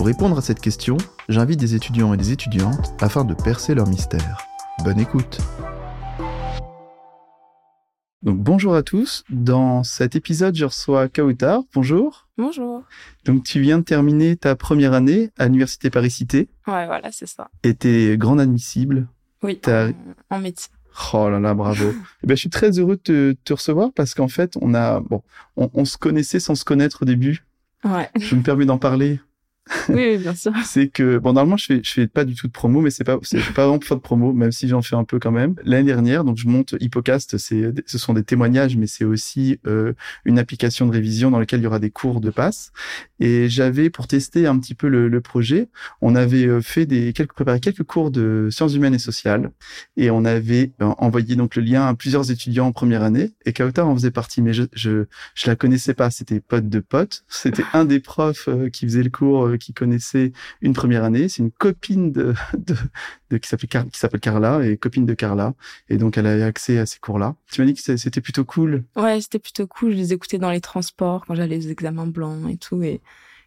Pour répondre à cette question, j'invite des étudiants et des étudiantes afin de percer leur mystère. Bonne écoute donc bonjour à tous. Dans cet épisode, je reçois Kautar. Bonjour. Bonjour. Donc tu viens de terminer ta première année à l'université Paris-Cité. Ouais, voilà, c'est ça. Et t'es grande admissible. Oui. En, en médecine. Oh là là, bravo. eh ben, je suis très heureux de te, recevoir parce qu'en fait, on a, bon, on, on, se connaissait sans se connaître au début. Ouais. Je me permets d'en parler oui, bien sûr. c'est que bon normalement je fais je fais pas du tout de promo mais c'est pas c'est pas vraiment pas de promo même si j'en fais un peu quand même. L'année dernière donc je monte Hippocast c'est ce sont des témoignages mais c'est aussi euh, une application de révision dans laquelle il y aura des cours de passe. Et j'avais pour tester un petit peu le, le projet, on avait euh, fait des quelques préparé quelques cours de sciences humaines et sociales. Et on avait euh, envoyé donc le lien à plusieurs étudiants en première année. Et Kauta en faisait partie mais je je je la connaissais pas, c'était pote de pote, c'était un des profs qui faisait le cours qui connaissait une première année. C'est une copine de, de, qui s'appelle qui s'appelle Carla et copine de Carla. Et donc elle a accès à ces cours-là. Tu m'as dit que c'était plutôt cool. Ouais, c'était plutôt cool. Je les écoutais dans les transports quand j'allais aux examens blancs et tout. Et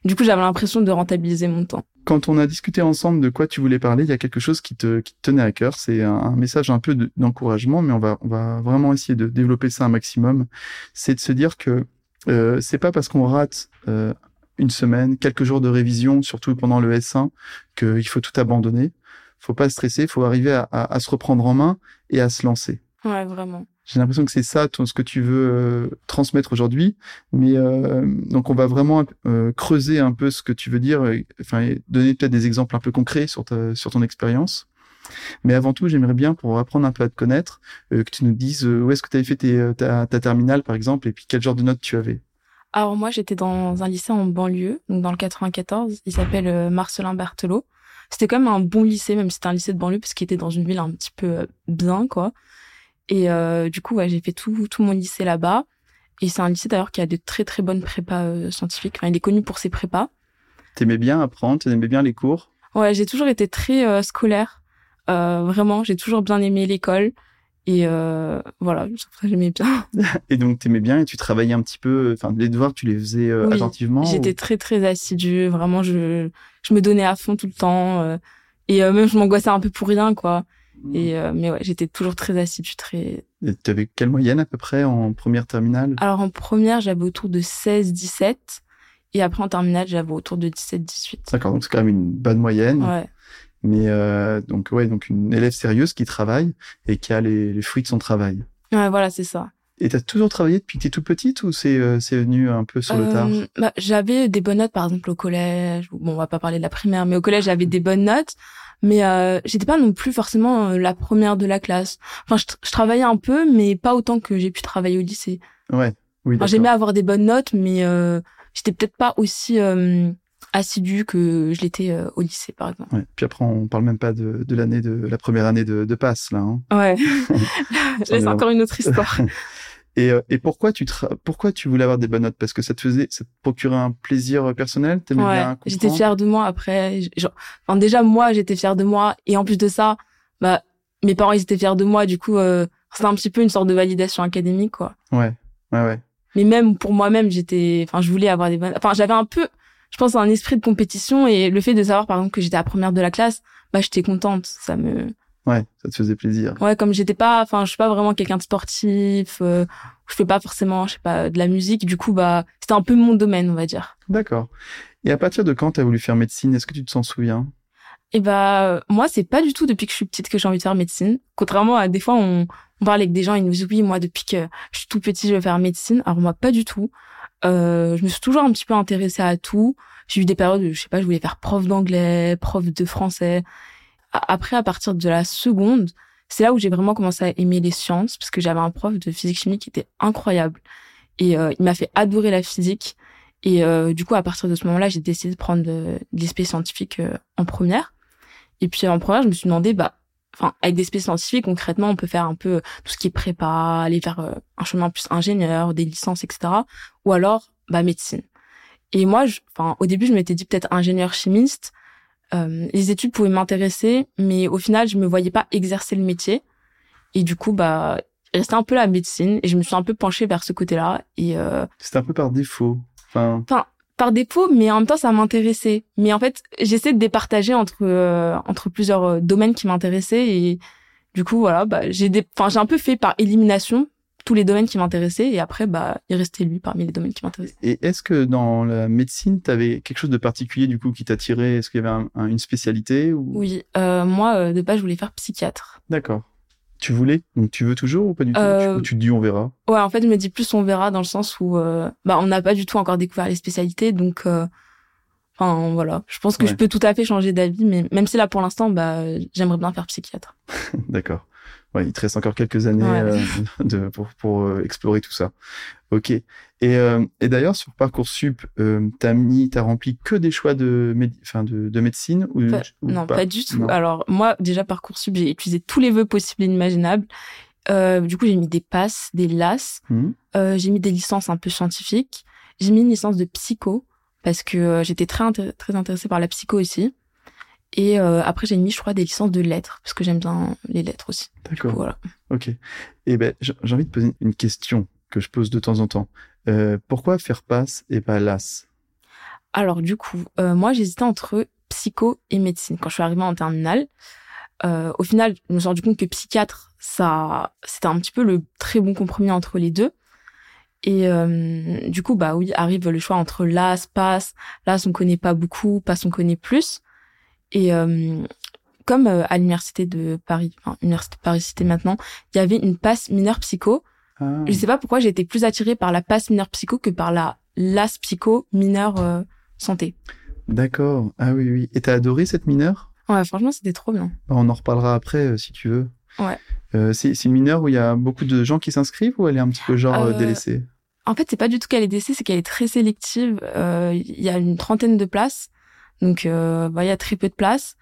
du coup, j'avais l'impression de rentabiliser mon temps. Quand on a discuté ensemble de quoi tu voulais parler, il y a quelque chose qui te, qui te tenait à cœur. C'est un, message un peu d'encouragement, mais on va, on va vraiment essayer de développer ça un maximum. C'est de se dire que euh, c'est pas parce qu'on rate euh, une semaine, quelques jours de révision, surtout pendant le S1, qu'il faut tout abandonner. Faut pas stresser, faut arriver à, à, se reprendre en main et à se lancer. Ouais, vraiment. J'ai l'impression que c'est ça ton, ce que tu veux euh, transmettre aujourd'hui, mais euh, donc on va vraiment euh, creuser un peu ce que tu veux dire, enfin donner peut-être des exemples un peu concrets sur ta, sur ton expérience. Mais avant tout, j'aimerais bien, pour apprendre un peu à te connaître, que tu nous dises où est-ce que tu avais fait tes, ta, ta terminale, par exemple, et puis quel genre de notes tu avais. Alors moi, j'étais dans un lycée en banlieue, donc dans le 94. Il s'appelle euh, Marcelin Berthelot. C'était quand même un bon lycée, même si c'était un lycée de banlieue, parce qu'il était dans une ville un petit peu euh, bien, quoi. Et euh, du coup, ouais, j'ai fait tout, tout mon lycée là-bas. Et c'est un lycée d'ailleurs qui a de très très bonnes prépas scientifiques. Enfin, il est connu pour ses prépas. T'aimais bien apprendre, t'aimais bien les cours? Ouais, j'ai toujours été très scolaire. vraiment, j'ai toujours bien aimé l'école. Et euh, voilà, j'aimais bien. et donc t'aimais bien et tu travaillais un petit peu, enfin les devoirs tu les faisais euh, attentivement. J'étais très très assidue, vraiment je je me donnais à fond tout le temps euh, et euh, même je m'angoissais un peu pour rien quoi. Mmh. Et euh, mais ouais, j'étais toujours très assidue, très. Et tu avais quelle moyenne à peu près en première terminale? Alors en première j'avais autour de 16 17 et après en terminale j'avais autour de 17 18. D'accord, donc c'est quand même une bonne moyenne. Ouais. Mais euh, donc ouais, donc une élève sérieuse qui travaille et qui a les, les fruits de son travail. Ouais, voilà, c'est ça. Et t'as toujours travaillé depuis que t'es toute petite ou c'est euh, c'est venu un peu sur le tard? Euh, bah, J'avais des bonnes notes, par exemple au collège. Bon, on va pas parler de la primaire, mais au collège j'avais des bonnes notes, mais euh, j'étais pas non plus forcément euh, la première de la classe. Enfin, je, je, travaillais un peu, mais pas autant que j'ai pu travailler au lycée. Ouais, oui. Enfin, J'aimais avoir des bonnes notes, mais euh, j'étais peut-être pas aussi assidu que je l'étais euh, au lycée, par exemple. Ouais. Puis après, on parle même pas de, de l'année de la première année de, de passe là. Hein. Ouais, c'est encore une autre histoire. et, euh, et pourquoi tu pourquoi tu voulais avoir des bonnes notes? Parce que ça te faisait, ça te procurait un plaisir personnel? Ouais, J'étais fière de moi. Après, genre, enfin, déjà moi, j'étais fière de moi, et en plus de ça, bah mes parents ils étaient fiers de moi. Du coup, euh, c'était un petit peu une sorte de validation académique, quoi. Ouais, ouais, ouais. Mais même pour moi-même, j'étais, enfin, je voulais avoir des bonnes. Enfin, j'avais un peu je pense, un esprit de compétition et le fait de savoir, par exemple, que j'étais la première de la classe, bah, j'étais contente. Ça me... Ouais, ça te faisait plaisir. Ouais, comme j'étais pas, enfin, je suis pas vraiment quelqu'un de sportif, euh, je fais pas forcément, je sais pas, de la musique. Du coup, bah, c'était un peu mon domaine, on va dire. D'accord. Et à partir de quand t'as voulu faire médecine? Est-ce que tu te sens souviens? Eh bah, moi, c'est pas du tout depuis que je suis petite que j'ai envie de faire médecine. Contrairement à des fois, on, on parle avec des gens, ils nous disent oui, moi, depuis que je suis tout petit, je veux faire médecine. Alors moi, pas du tout. Euh, je me suis toujours un petit peu intéressée à tout. J'ai eu des périodes où, je sais pas, je voulais faire prof d'anglais, prof de français. Après, à partir de la seconde, c'est là où j'ai vraiment commencé à aimer les sciences, parce que j'avais un prof de physique-chimie qui était incroyable. Et euh, il m'a fait adorer la physique. Et euh, du coup, à partir de ce moment-là, j'ai décidé de prendre des l'espèce scientifique en première. Et puis en première, je me suis demandé, bah, enfin, avec des spécialités scientifiques, concrètement, on peut faire un peu tout ce qui est prépa, aller vers euh, un chemin plus ingénieur, des licences, etc. Ou alors, bah, médecine. Et moi, enfin, au début, je m'étais dit peut-être ingénieur chimiste. Euh, les études pouvaient m'intéresser, mais au final, je me voyais pas exercer le métier. Et du coup, bah, il restait un peu la médecine et je me suis un peu penchée vers ce côté-là. Et euh... c'était un peu par défaut. Enfin, enfin par défaut, mais en même temps, ça m'intéressait. Mais en fait, j'essaie de départager entre euh, entre plusieurs euh, domaines qui m'intéressaient et du coup, voilà, bah, j'ai des, enfin, j'ai un peu fait par élimination tous les domaines qui m'intéressaient et après, bah, il restait lui parmi les domaines qui m'intéressaient. Et est-ce que dans la médecine, tu avais quelque chose de particulier du coup qui t'attirait? Est-ce qu'il y avait une spécialité ou... Oui, euh, moi, de base, je voulais faire psychiatre. D'accord. Tu voulais Donc tu veux toujours ou pas du tout? Euh... Ou tu te dis on verra? Ouais, en fait, je me dis plus on verra dans le sens où euh, bah on n'a pas du tout encore découvert les spécialités, donc euh, enfin voilà. Je pense que je peux tout à fait changer d'avis, mais même si là pour l'instant, bah j'aimerais bien faire psychiatre. D'accord. Ouais, il te reste encore quelques années euh, de, pour, pour euh, explorer tout ça. Ok. Et, euh, et d'ailleurs, sur Parcoursup, euh, t'as mis, t'as rempli que des choix de, enfin de, de médecine ou, Non, pas, du tout. Alors moi, déjà Parcoursup, j'ai utilisé tous les vœux possibles et inimaginables. Euh, du coup, j'ai mis des passes, des LAS. Mmh. Euh, j'ai mis des licences un peu scientifiques. J'ai mis une licence de psycho parce que j'étais très très intéressée par la psycho aussi. Et euh, après, j'ai mis, je crois, des licences de lettres, parce que j'aime bien les lettres aussi. D'accord. Voilà. Ok. Et eh ben, j'ai envie de poser une question que je pose de temps en temps. Euh, pourquoi faire passe et pas LAS? Alors, du coup, euh, moi, j'hésitais entre psycho et médecine quand je suis arrivée en terminale. Euh, au final, je me suis rendu compte que psychiatre, ça, c'était un petit peu le très bon compromis entre les deux. Et euh, du coup, bah oui, arrive le choix entre LAS, PASS. LAS, on connaît pas beaucoup, PASS, on connaît plus. Et euh, comme euh, à l'université de Paris, enfin université de Paris Cité maintenant, il y avait une passe mineure psycho. Ah. Je sais pas pourquoi j'ai été plus attirée par la passe mineure psycho que par la LAS psycho mineure euh, santé. D'accord. Ah oui oui. Et t'as adoré cette mineure? Ouais, franchement, c'était trop bien. Bah, on en reparlera après si tu veux. Ouais. Euh, c'est une mineure où il y a beaucoup de gens qui s'inscrivent ou elle est un petit peu genre délaissée? En fait, c'est pas du tout qu'elle est délaissée, c'est qu'elle est très sélective. Il y a une trentaine de places donc, euh, bah, il y a très peu de place.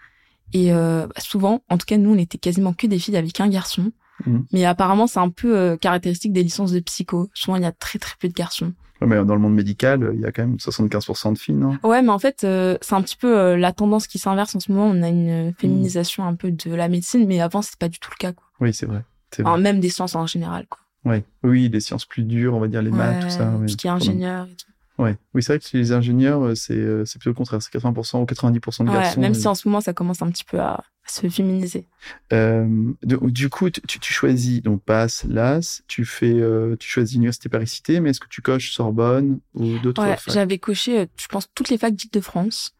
Et euh, bah, souvent, en tout cas, nous, on était quasiment que des filles avec un garçon. Mmh. Mais apparemment, c'est un peu euh, caractéristique des licences de psycho. Souvent, il y a très très peu de garçons. Ouais, mais dans le monde médical, il y a quand même 75% de filles, non? Ouais, mais en fait, c'est un petit peu la tendance qui s'inverse en ce moment. On a une féminisation un peu de la médecine, mais avant, c'était pas du tout le cas. Quoi. Oui, c'est vrai. Enfin, même des sciences en général. Quoi. Ouais. Oui, des sciences plus dures, on va dire les maths, tout ça. Tout ce qui est ingénieur et tout. Ouais. Oui, c'est vrai que chez les ingénieurs, euh, c'est euh, c'est plutôt le contraire. C'est 80% ou 90% de ouais, garçons. Même si en ce moment, ça commence un petit peu à, se féminiser. Euh, du coup, tu, tu choisis donc passe LAS, tu fais, euh, tu choisis l'université Paris-Cité, mais est-ce que tu coches Sorbonne ou d'autres ouais, J'avais coché, je pense, toutes les facs dites de France.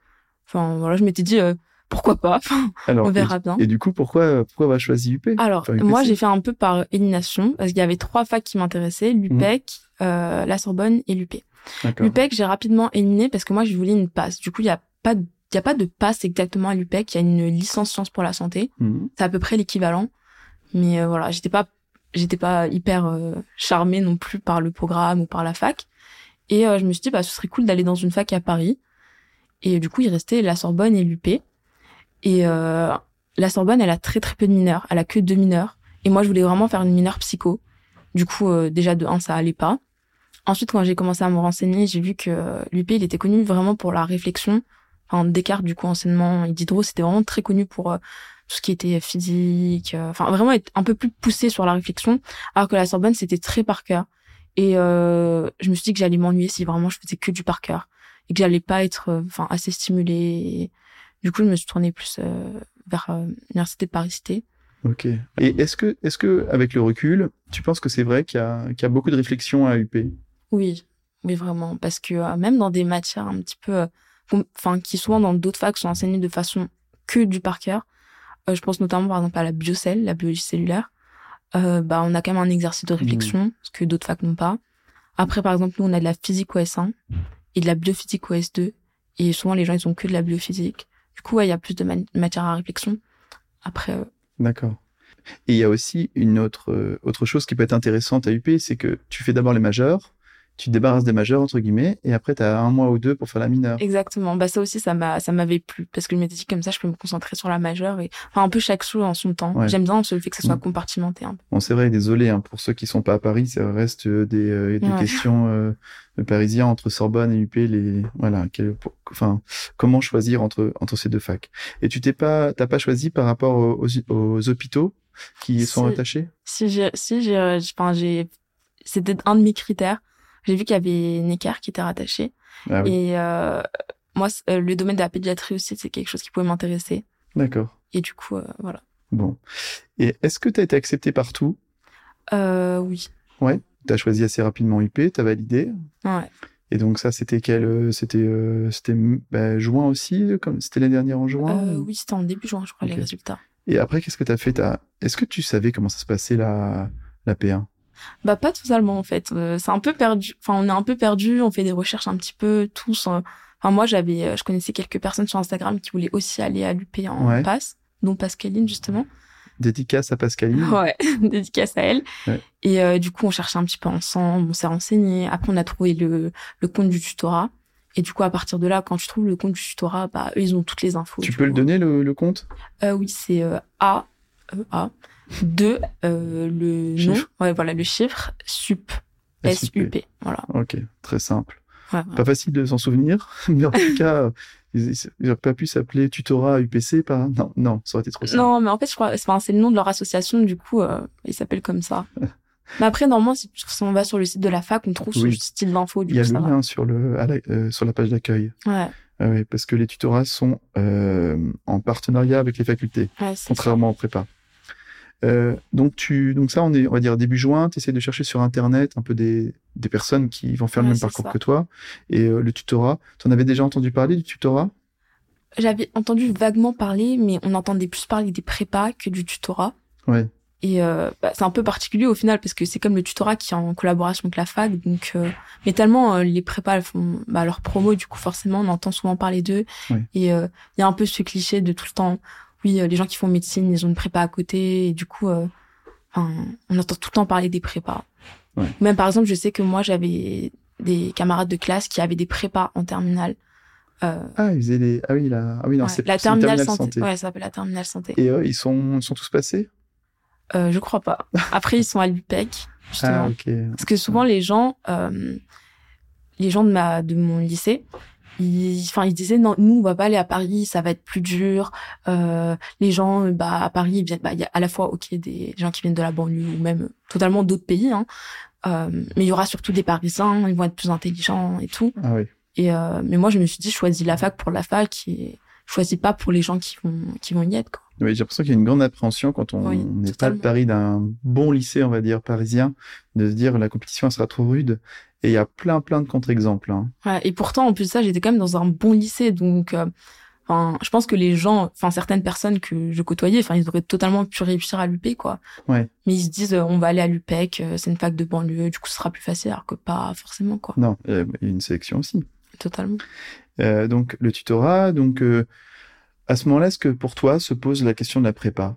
Enfin, voilà, je m'étais dit pourquoi pas? Alors, on verra bien. Et du coup, pourquoi pourquoi avoir choisi UP Alors, moi, j'ai fait un peu par élimination parce qu'il y avait trois facs qui m'intéressaient l'UPEC, mmh. euh, la Sorbonne et l'UP. L'UPEC, j'ai rapidement éliminé parce que moi, je voulais une passe. Du coup, il y a pas de, il y a pas de passe exactement à l'UPEC. Il y a une licence sciences pour la santé. Mhm. C'est à peu près l'équivalent. Mais euh, voilà, j'étais pas, j'étais pas hyper euh, charmée non plus par le programme ou par la fac. Et euh, je me suis dit, bah, ce serait cool d'aller dans une fac à Paris. Et du coup, il restait la Sorbonne et l'UP. Et la Sorbonne, elle a très très peu de mineurs. Elle a que deux mineurs. Et moi, je voulais vraiment faire une mineure psycho. Du coup, déjà de un, ça allait pas. Ensuite, quand j'ai commencé à me renseigner, j'ai vu que l'UP, il était connu vraiment pour la réflexion. Enfin, Descartes, du coup, enseignement et Diderot, c'était vraiment très connu pour euh, tout ce qui était physique. Euh, enfin, vraiment être un peu plus poussé sur la réflexion. Alors que la Sorbonne, c'était très par cœur. Et euh, je me suis dit que j'allais m'ennuyer si vraiment je faisais que du par cœur. Et que j'allais pas être euh, enfin assez stimulée. du coup, je me suis tournée plus vers l'université de Paris-Cité. Ok. Et est-ce que, est-ce que, avec le recul, tu penses que c'est vrai qu'il y a, qu'il y a beaucoup de réflexion à UP oui, oui vraiment, parce que euh, même dans des matières un petit peu, euh, enfin qui souvent dans d'autres facs sont enseignées de façon que du par cœur. Euh, je pense notamment par exemple à la biocelle, la biologie cellulaire. bah on a quand même un exercice de réflexion, mmh. ce que d'autres facs n'ont pas. Après par exemple nous on a de la physique au S1 et de la biophysique au S2 et souvent les gens ils ont que de la biophysique. Du coup il y a plus de matière à réflexion. Après. D'accord. Et il y a aussi une autre autre chose qui peut être intéressante à UP, c'est que tu fais d'abord les majeurs tu te débarrasses des majeurs entre guillemets et après tu as un mois ou deux pour faire la mineure. Exactement. Bah ça aussi ça m'a ça m'avait plu parce que je m'étais dit comme ça je peux me concentrer sur la majeure et enfin un peu chaque chose en son temps. J'aime bien le fait que ça soit mm. compartimenté un peu. Bon c'est vrai désolé hein, pour ceux qui sont pas à Paris ça reste euh, des, euh, des questions euh, parisiens entre Sorbonne et UP les voilà enfin comment choisir entre entre ces deux facs. Et tu t'es pas t'as pas choisi par rapport aux, aux, hôpitaux qui sont attachés? Si j'ai si j'ai enfin j'ai c'était un de mes critères j'ai vu qu'il y avait Necker qui était rattaché. Ah et euh, moi, euh, le domaine de la pédiatrie aussi, c'est quelque chose qui pouvait m'intéresser. D'accord. Et du coup, euh, voilà. Bon. Et est-ce que tu as été accepté partout? Euh, Oui. Ouais. Tu as choisi assez rapidement UP, tu as validé. Ouais. Et donc ça, c'était quel C'était c'était bah, juin aussi, comme c'était l'année dernière en juin Oui, c'était en début juin, je crois, les résultats. Et après, qu'est-ce que tu as fait Est-ce que tu savais comment ça se passait la la P1 bah pas totalement en fait. Euh, c'est un peu perdu. Enfin on est un peu perdu. On fait des recherches un petit peu tous. Enfin moi j'avais, euh, je connaissais quelques personnes sur Instagram qui voulaient aussi aller à l'UP en passe, dont Pascaline justement. Dédicace à Pascaline. Ouais, dédicace à elle. Et euh, du coup on cherchait un petit peu ensemble, on s'est renseigné. Après on a trouvé le le compte du tutorat. Et du coup, à partir de là, quand tu trouves le compte du tutorat, bah, eux, ils ont toutes les infos. Tu peux le donner, le, le compte? Euh, Oui, c'est A, e, A, de euh, le nom, ouais, voilà, le chiffre sup, S-U-P, voilà. Ok, très simple. Pas facile de s'en souvenir, mais en tout cas, ils n'auraient pas pu s'appeler tutorat UPC, pas Non, non, ça aurait été trop simple. Non, mais en fait, je crois, c'est le nom de leur association, du coup, euh, ils s'appellent comme ça. mais après, normalement, si, on va sur le site de la fac, on trouve ce style d'info. Il y a le lien sur le euh, sur la page d'accueil. Ouais. Ah oui, parce que les tutorats sont euh, en partenariat avec les facultés, contrairement au prépa. Euh, donc tu, donc ça, on est, on va dire début juin. Tu essaies de chercher sur internet un peu des, des personnes qui vont faire le même parcours que toi et euh, le tutorat. Tu en avais déjà entendu parler du tutorat? J'avais entendu vaguement parler, mais on entendait plus parler des prépas que du tutorat. Ouais. Et euh, bah, c'est un peu particulier au final parce que c'est comme le tutorat qui est en collaboration avec la fac. Donc, euh, mais tellement euh, les prépas font bah, leur promo, du coup forcément on entend souvent parler d'eux. Et il y a un peu ce cliché de tout le temps oui, euh, les gens qui font médecine, ils ont une prépa à côté, et du coup, euh, on entend tout le temps parler des prépas. Même par exemple, je sais que moi, j'avais des camarades de classe qui avaient des prépas en terminale. Euh, ah, ils faisaient des... Ah oui, la, ah oui, non, c'est la terminale, santé. Ouais, ça s'appelle la terminale santé. Et eux, ils sont, ils sont tous passés? Euh, Je crois pas. Après, ils sont à l'UPEC, justement. Ah, ok. Parce que souvent, les gens, les gens de ma, de mon lycée, enfin ils disaient non nous on va pas aller à Paris ça va être plus dur euh, les gens bah à Paris il bah, y a à la fois ok des gens qui viennent de la banlieue ou même totalement d'autres pays hein, euh, mais il y aura surtout des Parisiens ils vont être plus intelligents et tout ah oui. et euh, mais moi je me suis dit je choisis la fac pour la fac et je choisis pas pour les gens qui vont qui vont y être quoi. Oui, j'ai l'impression qu'il y a une grande appréhension quand on n'est pas le pari d'un bon lycée, on va dire, parisien, de se dire la compétition elle sera trop rude. Et il y a plein, plein de contre-exemples. Hein. Ouais, et pourtant, en plus de ça, j'étais quand même dans un bon lycée. Donc, euh, je pense que les gens, enfin, certaines personnes que je côtoyais, enfin, ils auraient totalement pu réussir à l'UP, quoi. Ouais. Mais ils se disent, euh, on va aller à l'UPEC, euh, c'est une fac de banlieue, du coup, ce sera plus facile, alors que pas forcément, quoi. Non, il y a une sélection aussi. Totalement. Euh, donc, le tutorat, donc, à ce moment-là, est-ce que pour toi se pose la question de la prépa?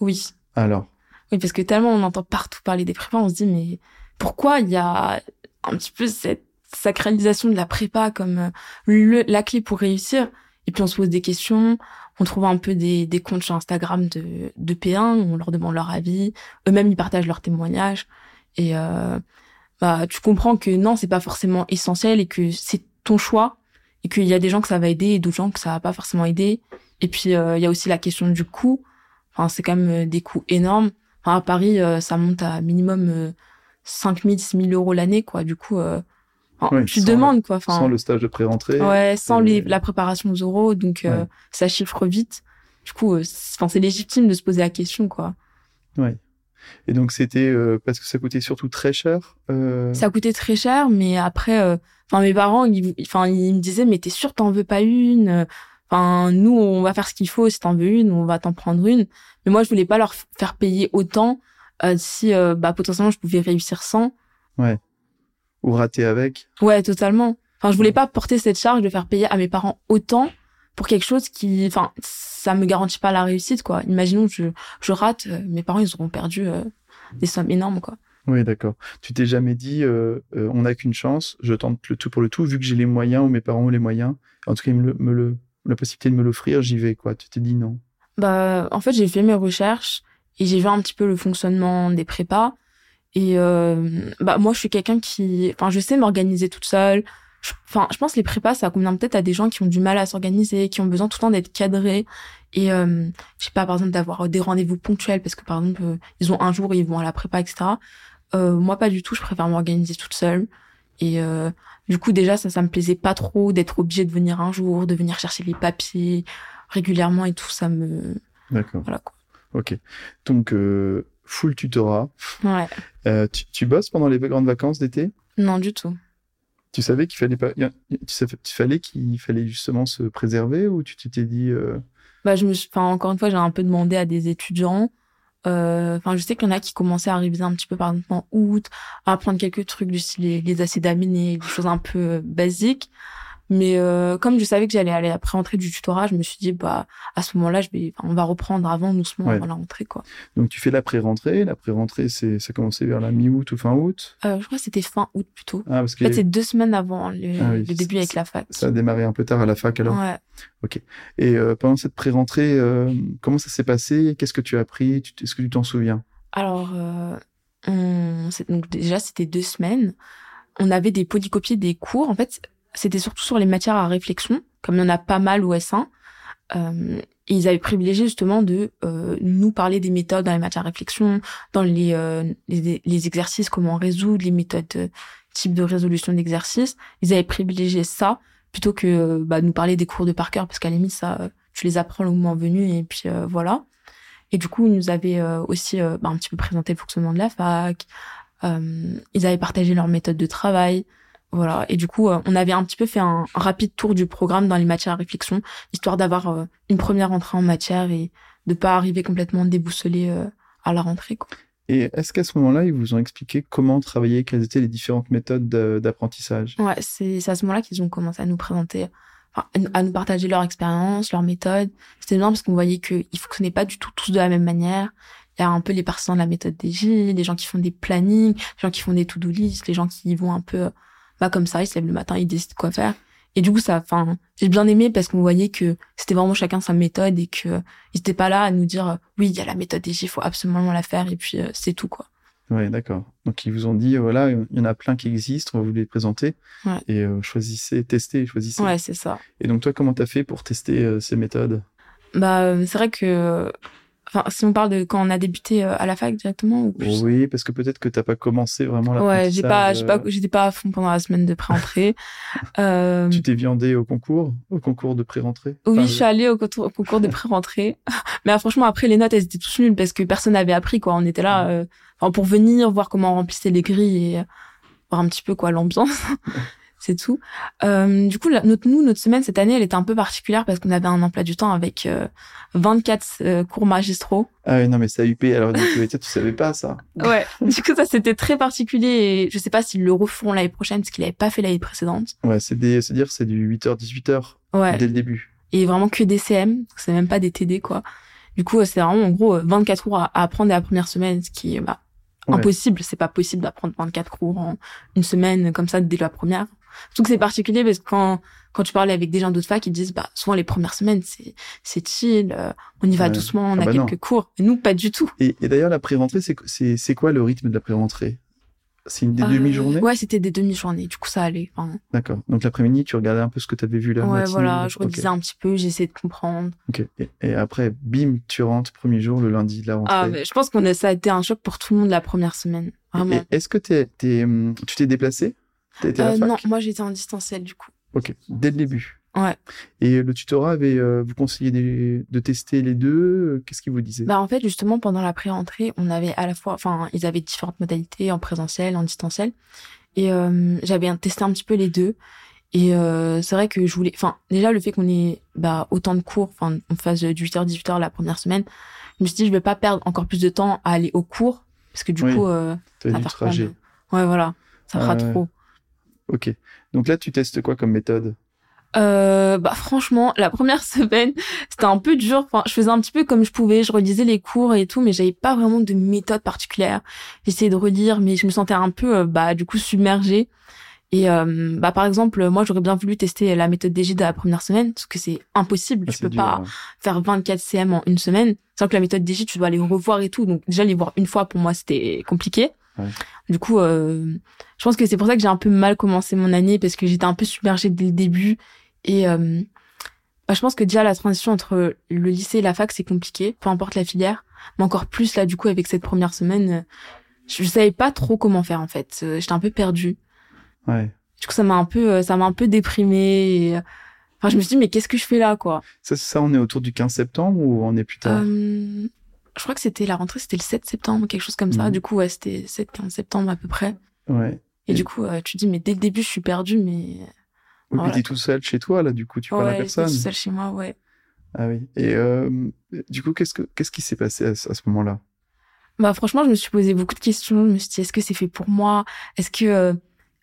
Oui. Alors? Oui, parce que tellement on entend partout parler des prépas, on se dit, mais pourquoi il y a un petit peu cette sacralisation de la prépa comme euh, le, la clé pour réussir. Et puis on se pose des questions, on trouve un peu des, des comptes sur Instagram de, de P1, on leur demande leur avis, eux-mêmes ils partagent leurs témoignages. Et euh, bah tu comprends que non, c'est pas forcément essentiel et que c'est ton choix et qu'il y a des gens que ça va aider et d'autres gens que ça va pas forcément aider. Et puis euh, il y a aussi la question du coût. Enfin, c'est quand même des coûts énormes. Enfin, à Paris, ça monte à minimum 5 000, 6 000 euros l'année, quoi. Du coup, euh, tu demandes, quoi. Enfin, sans le stage de pré-rentrée. Ouais, sans les, la préparation aux euros, donc euh, ça chiffre vite. Du coup, euh, enfin, c'est légitime de se poser la question, quoi. Ouais. Et donc c'était euh, parce que ça coûtait surtout très cher. Euh... Ça coûtait très cher, mais après, enfin mes parents, enfin ils, me disaient mais t'es sûr t'en veux pas une Enfin nous on va faire ce qu'il faut si t'en veux une, on va t'en prendre une. Mais moi je voulais pas leur faire payer autant euh, si euh, bah potentiellement je pouvais réussir sans. Ouais. Ou rater avec. Ouais, totalement. Enfin, je voulais pas porter cette charge de faire payer à mes parents autant pour quelque chose qui, enfin, ça me garantit pas la réussite, quoi. Imaginons que je, je rate, euh, mes parents, ils auront perdu des sommes énormes, quoi. Oui, d'accord. Tu t'es jamais dit, euh, euh, on n'a qu'une chance, je tente le tout pour le tout, vu que j'ai les moyens ou mes parents ont les moyens. En tout cas, ils me, le, me le, la possibilité de me l'offrir, j'y vais, quoi. Tu t'es dit non. Bah, en fait, j'ai fait mes recherches et j'ai vu un petit peu le fonctionnement des prépas. Et euh, bah moi, je suis quelqu'un qui, enfin, je sais m'organiser toute seule. Enfin, je pense que les prépas, ça convient peut-être à des gens qui ont du mal à s'organiser, qui ont besoin tout le temps d'être cadrés. Et euh, je sais pas, par exemple, d'avoir des rendez-vous ponctuels parce que par exemple, euh, ils ont un jour, ils vont à la prépa, etc. Euh, moi, pas du tout. Je préfère m'organiser toute seule. Et euh, du coup, déjà, ça, ça me plaisait pas trop d'être obligée de venir un jour, de venir chercher les papiers régulièrement et tout. Ça me. D'accord. Voilà quoi. Ok. Donc, euh, full tutorat. Ouais. Euh, tu, tu bosses pendant les grandes vacances d'été? Non, du tout. Tu savais qu'il fallait pas, tu savais, tu fallait qu'il fallait justement se préserver ou tu t'es dit, euh, Bah, je me suis, enfin, encore une fois, j'ai un peu demandé à des étudiants. Enfin, je sais qu'il y en a qui commençaient à réviser un petit peu, par exemple, en août, à apprendre quelques trucs du style les, les acides aminés, des choses un peu basiques. Mais euh, comme je savais que j'allais aller après rentrer du tutorat, je me suis dit, bah, à ce moment-là, je vais, on va reprendre avant, doucement, Ouais. avant la rentrée, quoi. donc tu fais la pré-rentrée. La pré-rentrée, c'est, ça commençait vers la mi-août ou fin août? Euh, je crois que c'était fin août plutôt. Ah, parce que En fait, c'est deux semaines avant le, Ah oui, le début avec la fac. ça a démarré un peu tard à la fac alors. Ouais. Et euh, pendant cette pré-rentrée, euh, comment ça s'est passé? Qu'est-ce que tu as appris? Est-ce que tu t'en souviens? Alors, euh, on... donc déjà, c'était deux semaines. On avait des polycopiés des cours. En fait, c'était surtout sur les matières à réflexion, comme il y en a pas mal au S1. Euh, ils avaient privilégié justement de euh, nous parler des méthodes dans les matières à réflexion, dans les, euh, les, exercices, comment résoudre, les méthodes euh, type de résolution d'exercice. Ils avaient privilégié ça plutôt que euh, bah, nous parler des cours de par cœur, parce qu'à la limite, ça, euh, tu les apprends le moment venu et puis voilà. Et du coup, ils nous avaient aussi bah, un petit peu présenté le fonctionnement de la fac. Ils avaient partagé leur méthode de travail. Voilà. Et du coup, euh, on avait un petit peu fait un, rapide tour du programme dans les matières à réflexion, histoire d'avoir euh, une première entrée en matière et de pas arriver complètement déboussolé euh, à la rentrée. Quoi. Et est-ce qu'à ce moment-là, ils vous ont expliqué comment travailler, quelles étaient les différentes méthodes de- d'apprentissage? Ouais, c'est à ce moment-là qu'ils ont commencé à nous présenter, enfin, à nous- partager leur expérience, leur méthode. C'était bien parce qu'on voyait qu'ils fonctionnaient pas du tout tous de la même manière. Il y a un peu les partisans de la méthode des J, des gens qui font des plannings, des gens qui font des to-do list, les gens qui vont un peu, bah, comme ça, ils se lèvent le matin, ils décident quoi faire. Et du coup, ça, enfin, j'ai bien aimé parce qu'on voyait que c'était vraiment chacun sa méthode et que ils étaient pas là à nous dire, euh, oui, il y a la méthode des il faut absolument la faire et puis euh, c'est tout, quoi. Ouais, d'accord. Donc ils vous ont dit, euh, voilà, il y en a plein qui existent, on va vous les présenter. Ouais. Et euh, choisissez, testez, choisissez. Ouais, c'est ça. Et donc toi, comment t'as fait pour tester euh, ces méthodes? Bah, euh, c'est vrai que, enfin, si on parle de quand on a débuté euh, à la fac directement ou plus? Oui, parce que peut-être que t'as pas commencé vraiment Ouais, j'ai pas, j'ai pas, l'apprentissage, j'étais pas à fond pendant la semaine de pré-entrée. euh, euh, Tu t'es viandé au concours, au concours de pré-rentrée? Oui, je suis allée au, concours de pré-rentrée. Mais euh, franchement, après, les notes, elles étaient tous nulles parce que personne n'avait appris, quoi. On était là, euh, enfin, pour venir, voir comment on remplissait les grilles et euh, voir un petit peu, quoi, l'ambiance. C'est tout. Euh, du coup, la- notre, nous, notre semaine cette année, elle était un peu particulière parce qu'on avait un emploi du temps avec euh, 24 euh, cours magistraux. Ah oui, non, mais c'est UP, alors donc, tu tu savais pas ça. Ouais. du coup, ça, c'était très particulier et je sais pas s'ils le referont l'année prochaine parce qu'ils l'avaient pas fait l'année précédente. Ouais, c'est dire, c'est du 8h, 18h Ouais. dès le début. et vraiment que des CM, c'est même pas des TD quoi. Du coup, c'est vraiment en gros euh, 24 cours à, à apprendre dès la première semaine, ce qui est bah, Ouais. impossible. C'est pas possible d'apprendre 24 cours en une semaine comme ça dès la première. Surtout que c'est particulier parce que quand quand tu parlais avec des gens d'autres facs, ils disent bah souvent les premières semaines c'est c'est chill, euh, on y va Ouais. doucement, on Ah a bah quelques non. cours. Et nous pas du tout. Et, et d'ailleurs, la pré-rentrée, c'est, c'est, c'est quoi le rythme de la pré-rentrée? C'est une des Euh, demi-journées? Ouais, c'était des demi-journées. Du coup, ça allait. Enfin, D'accord. Donc l'après-midi, tu regardais un peu ce que tu avais vu la ouais, matinée. voilà, je redisais un petit peu, j'essayais de comprendre. Ok. Et, et après, bim, tu rentres premier jour, le lundi de la rentrée. Ah, mais je pense qu'on a, ça a été un choc pour tout le monde la première semaine. Vraiment. Est-ce que t'es, t'es, hum, tu t'es déplacé? Euh, non, moi j'étais en distanciel du coup. Ok, dès le début. Ouais. Et le tutorat avait euh, vous conseillé de tester les deux euh, Qu'est-ce qu'il vous disait Bah en fait justement pendant la pré-rentrée, on avait à la fois, enfin ils avaient différentes modalités en présentiel, en distanciel, et euh, j'avais testé un petit peu les deux. Et euh, c'est vrai que je voulais, enfin déjà le fait qu'on ait bah autant de cours, enfin on fasse du 8h 18h la première semaine, je me suis dit je vais pas perdre encore plus de temps à aller au cours parce que du Oui. coup ça va faire trajet. Ouais voilà, ça fera trop. Ok. Donc là, tu testes quoi comme méthode? Euh, bah franchement, la première semaine, c'était un peu dur. Enfin, je faisais un petit peu comme je pouvais, je relisais les cours et tout, mais j'avais pas vraiment de méthode particulière. J'essayais de relire, mais je me sentais un peu, euh, bah du coup, submergée. Et euh, bah par exemple, moi j'aurais bien voulu tester la méthode DG de la première semaine, parce que c'est impossible. Ah, tu peux dur, pas ouais. faire 24 CM en une semaine. Sans que la méthode DG, tu dois les revoir et tout. Donc déjà les voir une fois pour moi c'était compliqué. Ouais. Du coup, euh, je pense que c'est pour ça que j'ai un peu mal commencé mon année parce que j'étais un peu submergée dès le début et euh, bah, je pense que déjà la transition entre le lycée et la fac c'est compliqué, peu importe la filière, mais encore plus là du coup avec cette première semaine, euh, je savais pas trop comment faire en fait. Euh, J'étais un peu perdue. Ouais. Du coup ça m'a un peu euh, ça m'a un peu déprimée. Et, Enfin je me suis dit mais qu'est-ce que je fais là quoi? Ça, ça, on est autour du 15 septembre ou on est plus tard? Euh, je crois que c'était la rentrée, c'était le 7 septembre, quelque chose comme ça. Mhm. Du coup, ouais, c'était 7-15 septembre à peu près. Ouais. Et Et- du coup, euh, tu te dis, mais dès le début, je suis perdue, mais... Oui, Voilà. t'es tout seul chez toi, là, du coup, tu parles à ouais, personne. toute seule chez moi, ouais. Ah oui. Et euh, du coup, qu'est-ce que qu'est-ce qui s'est passé à, ce- à ce moment-là? Bah franchement, je me suis posé beaucoup de questions. Je me suis dit, est-ce que c'est fait pour moi? Est-ce que euh,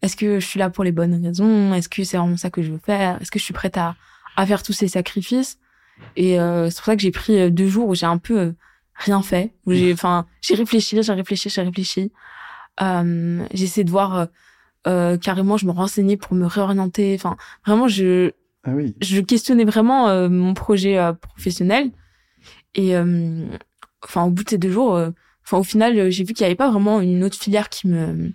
est-ce que je suis là pour les bonnes raisons? Est-ce que c'est vraiment ça que je veux faire? Est-ce que je suis prête à, à faire tous ces sacrifices? Et c'est pour ça que j'ai pris deux jours où j'ai un peu rien fait. Où j'ai, enfin, j'ai réfléchi, j'ai réfléchi, j'ai réfléchi. Euh, j'ai essayé de voir euh, euh, carrément, je me renseignais pour me réorienter. Enfin, vraiment, je Ah oui. je questionnais vraiment euh, mon projet euh, professionnel et euh, enfin au bout de ces deux jours euh, enfin au final j'ai vu qu'il y avait pas vraiment une autre filière qui me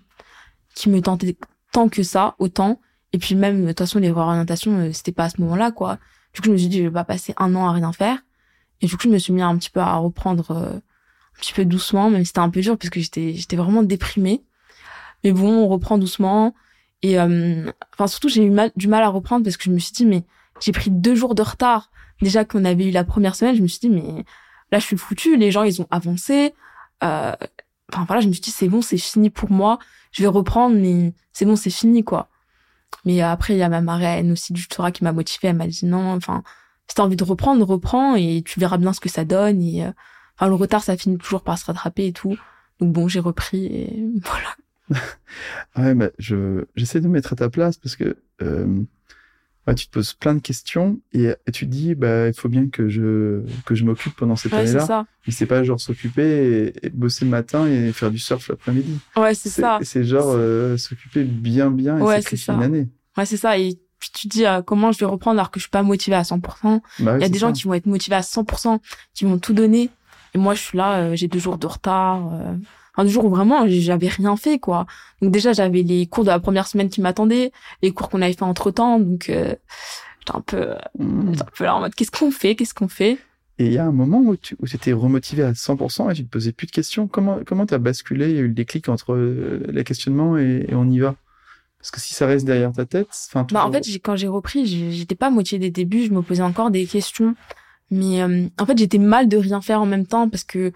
qui me tentait tant que ça autant et puis même de toute façon les réorientations c'était pas à ce moment-là quoi du coup je me suis dit je vais pas passer un an à rien faire et du coup je me suis mis un petit peu à reprendre euh, un petit peu doucement même si c'était un peu dur parce que j'étais j'étais vraiment déprimée. Mais bon on reprend doucement. Et euh, enfin surtout j'ai eu mal, du mal à reprendre parce que je me suis dit mais j'ai pris deux jours de retard. Déjà qu'on avait eu la première semaine je me suis dit mais là je suis foutue. Les gens ils ont avancé. Euh, enfin voilà je me suis dit c'est bon c'est fini pour moi. Je vais reprendre mais c'est bon c'est fini quoi. Mais après il y a ma marraine aussi du tutorat qui m'a motivée. Elle m'a dit non enfin si t'as envie de reprendre reprends et tu verras bien ce que ça donne et euh, enfin le retard ça finit toujours par se rattraper et tout donc bon j'ai repris et voilà Ouais, bah, je j'essaie de me mettre à ta place parce que euh, ouais, tu te poses plein de questions et, et tu te dis bah il faut bien que je que je m'occupe pendant cette ouais année-là. Mais c'est pas genre s'occuper et, et bosser le matin et faire du surf l'après-midi. ouais c'est ça C'est genre euh, s'occuper bien bien et Ouais, c'est une année. ouais c'est ça et puis tu te dis euh, comment je vais reprendre alors que je suis pas motivée à 100% Bah, Il ouais, y a des gens qui vont être motivés à 100%, qui vont tout donner. Et moi, je suis là, euh, j'ai deux jours de retard. Euh, deux jours où vraiment, j'avais rien fait, quoi. Donc déjà, j'avais les cours de la première semaine qui m'attendaient, les cours qu'on avait fait entre-temps. Donc, euh, j'étais un peu, Mmh. j'étais un peu là en mode, qu'est-ce qu'on fait? Qu'est-ce qu'on fait? Et il y a un moment où tu où étais remotivé à 100% et tu te posais plus de questions. Comment comment t'as basculé? Il y a eu le déclic entre euh, les questionnements et, et on y va? Parce que si ça reste derrière ta tête, enfin. Bah, en fait, quand j'ai repris, j'étais pas motivée des débuts, je me posais encore des questions. Mais euh, en fait, j'étais mal de rien faire en même temps parce que,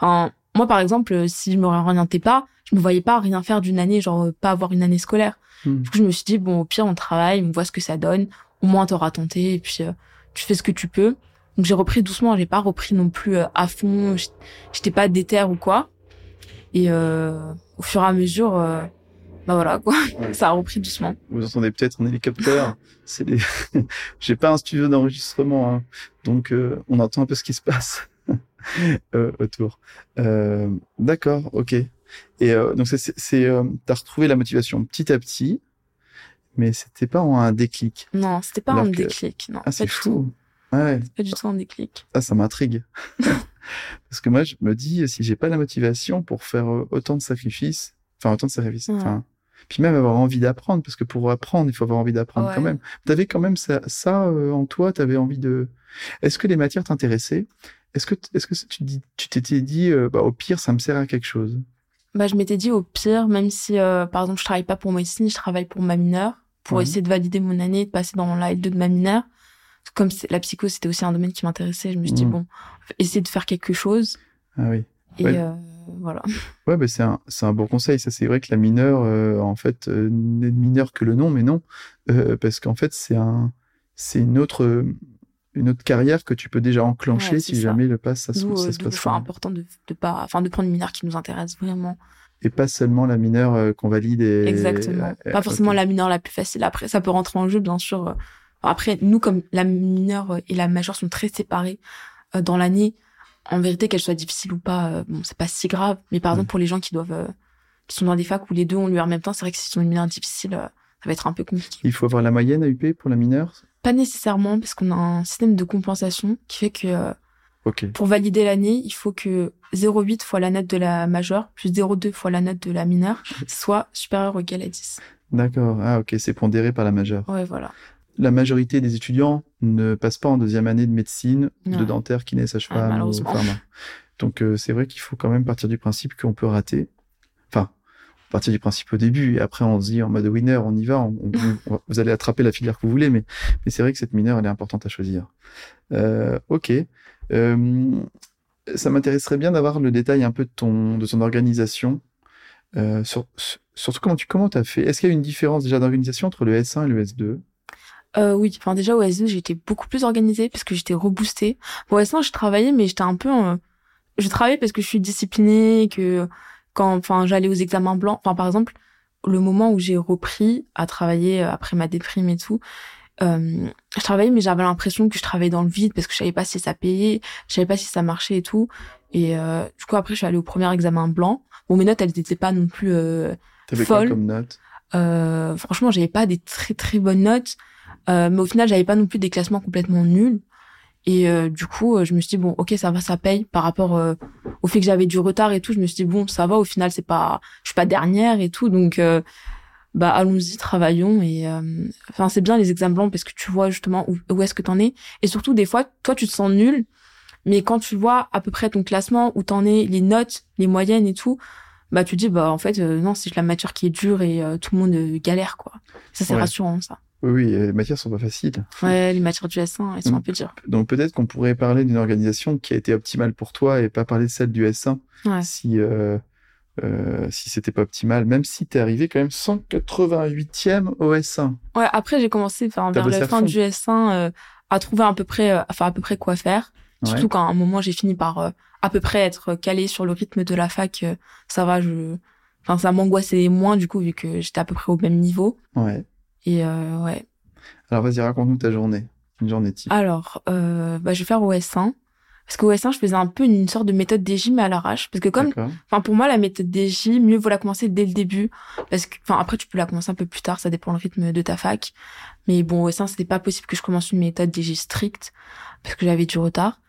enfin, moi, par exemple, euh, si je me réorientais pas, je me voyais pas rien faire d'une année, genre euh, pas avoir une année scolaire. Hmm. Du coup, je me suis dit, bon, au pire, on travaille, on voit ce que ça donne. Au moins, t'auras tenté et puis euh, tu fais ce que tu peux. Donc, j'ai repris doucement, j'ai pas repris non plus euh, à fond, j'étais pas déter ou quoi. Et euh, au fur et à mesure, euh, bah voilà, quoi, Ouais. ça a repris doucement. Vous entendez peut-être un hélicoptère. C'est des. J'ai pas un studio d'enregistrement, hein. donc euh, on entend un peu ce qui se passe euh, autour. Euh, D'accord, ok. Et donc c'est, c'est, t'as retrouvé la motivation petit à petit, mais c'était pas en un déclic. Non, c'était pas Alors un que- déclic. Non, Ah, c'est fou. Ouais. Pas du tout un déclic. Ah, ça m'intrigue. Parce que moi, je me dis, si j'ai pas la motivation pour faire autant de sacrifices, enfin, autant de sacrifices, Ouais. enfin, puis même avoir envie d'apprendre, parce que pour apprendre, il faut avoir envie d'apprendre Ouais. quand même. T'avais quand même ça, ça euh, en toi, t'avais envie de. Est-ce que les matières t'intéressaient? Est-ce que, t- est-ce que tu tu t'étais dit, euh, bah, au pire, ça me sert à quelque chose? Bah, je m'étais dit au pire, même si, euh, par exemple, je travaille pas pour médecine, je travaille pour ma mineure, pour essayer de valider mon année, de passer dans la L2 de ma mineure. Comme la psycho, c'était aussi un domaine qui m'intéressait, je me suis dit, Mhm. bon, essayer de faire quelque chose. Ah oui. Et Ouais. Voilà. Ouais, bah, c'est un, c'est un bon conseil. Ça, c'est vrai que la mineure, euh, en fait, euh, n'est mineure que le nom, mais non, euh, parce qu'en fait, c'est un, c'est une autre, une autre carrière que tu peux déjà enclencher Ouais, si c'est ça. jamais le pass, ça, se- ça passe bien. important de, de pas, enfin, de prendre une mineure qui nous intéresse vraiment. Et pas seulement la mineure qu'on valide et. Exactement. pas forcément la mineure la plus facile. Après, ça peut rentrer en jeu, bien sûr, Après, nous, comme la mineure et la majeure sont très séparées euh, dans l'année, en vérité, qu'elle soit difficile ou pas, euh, bon, c'est pas si grave. Mais par exemple, pour les gens qui doivent, euh, qui sont dans des facs où les deux ont lieu en même temps, c'est vrai que si sont une mineure difficile, ça va être un peu compliqué. Il faut avoir la moyenne à UP pour la mineure? Pas nécessairement, parce qu'on a un système de compensation qui fait que pour valider l'année, il faut que 0,8 fois la note de la majeure plus 0,2 fois la note de la mineure soit supérieure ou égal à 10. D'accord. Ah, ok, c'est pondéré par la majeure. Ouais, voilà. La majorité des étudiants ne passent pas en deuxième année de médecine, de dentaire, kiné, sage-femme ou pharma. Donc, euh, c'est vrai qu'il faut quand même partir du principe qu'on peut rater. Enfin, partir du principe au début et après on se dit en mode winner, on y va, vous allez attraper la filière que vous voulez, mais, mais c'est vrai que cette mineure, elle est importante à choisir. Euh, ok. Euh, ça m'intéresserait bien d'avoir le détail un peu de ton, de ton organisation. Euh, sur, surtout comment tu comment as fait? Est-ce qu'il y a une différence déjà d'organisation entre le S1 et le S2 euh, oui, enfin déjà au S2 j'étais beaucoup plus organisée parce que j'étais reboostée. Au S1 je travaillais mais j'étais un peu, je travaillais parce que je suis disciplinée, que quand, enfin j'allais aux examens blancs. Enfin par exemple le moment où j'ai repris à travailler après ma déprime et tout, euh, je travaillais mais j'avais l'impression que je travaillais dans le vide parce que je savais pas si ça payait, je savais pas si ça marchait et tout. Et euh, du coup après je suis allée au premier examen blanc. Bon mes notes elles étaient pas non plus euh, folles. Quoi comme notes euh, Franchement j'avais pas des très très bonnes notes, euh, mais au final j'avais pas non plus des classements complètement nuls. Et euh, du coup je me suis dit bon ok ça va ça paye par rapport au fait que j'avais du retard et tout. Je me suis dit bon ça va au final c'est pas je suis pas dernière et tout donc bah allons-y, travaillons et euh, enfin c'est bien les examens blancs parce que tu vois justement où, où est-ce que t'en es et surtout des fois toi tu te sens nul mais quand tu vois à peu près ton classement où t'en es, les notes, les moyennes et tout, bah tu dis bah en fait euh, non c'est la matière qui est dure et euh, tout le monde galère quoi. Ça c'est rassurant ça. Oui, les matières sont pas faciles. Ouais, les matières du S1, elles sont un peu dures. Donc peut-être qu'on pourrait parler d'une organisation qui a été optimale pour toi et pas parler de celle du S1. Ouais. Si euh, si c'était pas optimal, même si t'es arrivé quand même 188e au S1. Ouais, après j'ai commencé enfin, vers la fin du S1 euh, à trouver à peu près, euh, enfin à peu près quoi faire. Surtout quand à un moment j'ai fini par euh, à peu près être calé sur le rythme de la fac, ça va, je, enfin ça m'angoissait moins du coup vu que j'étais à peu près au même niveau. Ouais. Et ouais. Alors vas-y raconte-nous ta journée, une journée type. Alors, bah je vais faire au S1. Parce qu'au S1, je faisais un peu une sorte de méthode DJ, mais à l'arrache. Parce que comme, enfin, pour moi, la méthode DJ, mieux vaut la commencer dès le début. Parce que, enfin, après, tu peux la commencer un peu plus tard, ça dépend le rythme de ta fac. Mais bon, au S1, c'était pas possible que je commence une méthode DJ stricte, parce que j'avais du retard.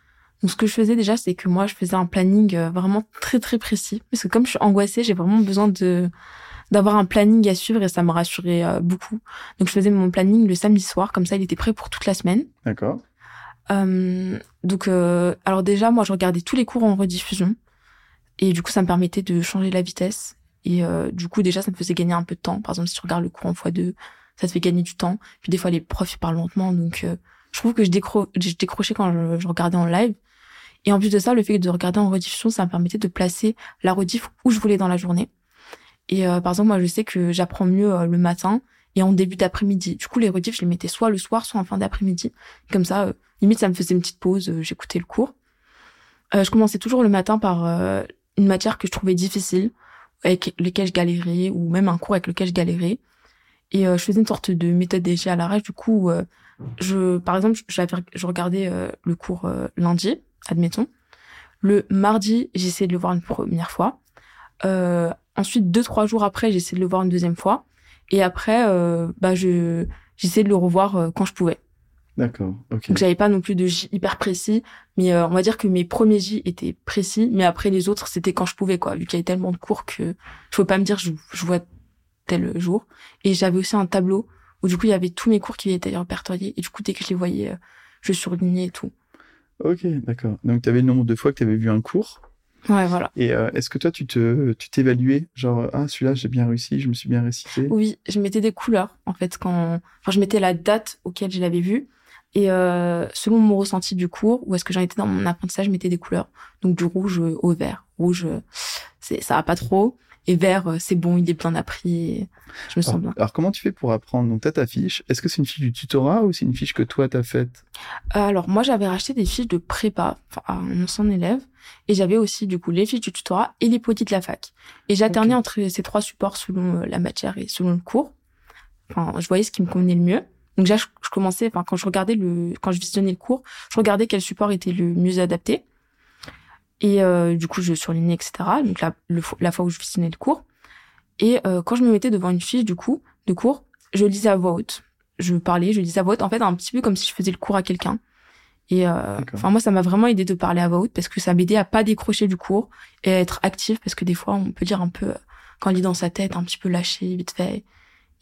Donc, ce que je faisais déjà, c'est que moi, je faisais un planning euh, vraiment très, très précis. Parce que comme je suis angoissée, j'ai vraiment besoin de, d'avoir un planning à suivre et ça me rassurait euh, beaucoup. Donc, je faisais mon planning le samedi soir, comme ça, il était prêt pour toute la semaine. D'accord. Euh, donc, euh, alors déjà, moi, je regardais tous les cours en rediffusion. Et du coup, ça me permettait de changer la vitesse. Et euh, du coup, déjà, ça me faisait gagner un peu de temps. Par exemple, si tu regardes le cours en x2, ça te fait gagner du temps. Puis des fois, les profs, ils parlent lentement. Donc, euh, je trouve que je, décro je décrochais quand je, je, regardais en live. Et en plus de ça, le fait de regarder en rediffusion, ça me permettait de placer la rediff où je voulais dans la journée. Et euh, par exemple, moi, je sais que j'apprends mieux euh, le matin et en début d'après-midi. Du coup, les rediffs, je les mettais soit le soir, soit en fin d'après-midi. Comme ça, limite ça me faisait une petite pause, euh, j'écoutais le cours. Euh, je commençais toujours le matin par euh, une matière que je trouvais difficile, avec lequel je galérais, ou même un cours avec lequel je galérais. Et je faisais une sorte de méthode déjà à l'arrache. Du coup, je, par exemple, je regardais le cours lundi, admettons. Le mardi, j'essayais de le voir une première fois. Ensuite, deux trois jours après, j'essayais de le voir une deuxième fois. Et après, bah je j'essayais de le revoir quand je pouvais. D'accord. ok. Donc j'avais pas non plus de J hyper précis, mais euh, on va dire que mes premiers J étaient précis, mais après les autres c'était quand je pouvais quoi, vu qu'il y avait tellement de cours que je peux pas me dire je, je vois tel jour. Et j'avais aussi un tableau où du coup il y avait tous mes cours qui étaient répertoriés et du coup dès que je les voyais, euh, je surlignais et tout. Ok, d'accord. Donc tu avais le nombre de fois que tu avais vu un cours. Ouais, voilà. Et euh, est-ce que toi tu te tu t'évaluais genre ah celui-là j'ai bien réussi, je me suis bien récité. Oui, je mettais des couleurs en fait quand enfin je mettais la date auquel je l'avais vu et euh, selon mon ressenti du cours, où est-ce que j'en étais dans mon apprentissage, je mettais des couleurs. Donc du rouge au vert. Rouge, c'est ça va pas trop. Et vert, euh, c'est bon, il est bien appris. je me sens bien. Alors comment tu fais pour apprendre? Donc t'as ta fiche. Est-ce que c'est une fiche du tutorat ou c'est une fiche que toi t'as faite? Euh, Alors moi j'avais racheté des fiches de prépa à mon ancien élève. Et j'avais aussi du coup les fiches du tutorat et les petits de la fac. Et j'alternais entre ces trois supports selon la matière et selon le cours. Enfin, je voyais ce qui me convenait le mieux. Donc déjà, je, je commençais, enfin, quand je regardais le, quand je visionnais le cours, je regardais quel support était le mieux adapté. Et euh, du coup, je surlignais, etc. Donc la, le, la fois où je visionnais le cours. Et euh, quand je me mettais devant une fiche, du coup, de cours, je lisais à voix haute. Je parlais, je lisais à voix haute. En fait, un petit peu comme si je faisais le cours à quelqu'un. Et euh, enfin moi, ça m'a vraiment aidé de parler à voix haute parce que ça m'aidait à pas décrocher du cours et à être actif parce que des fois, on peut dire un peu quand on lit dans sa tête, un petit peu lâché, vite fait.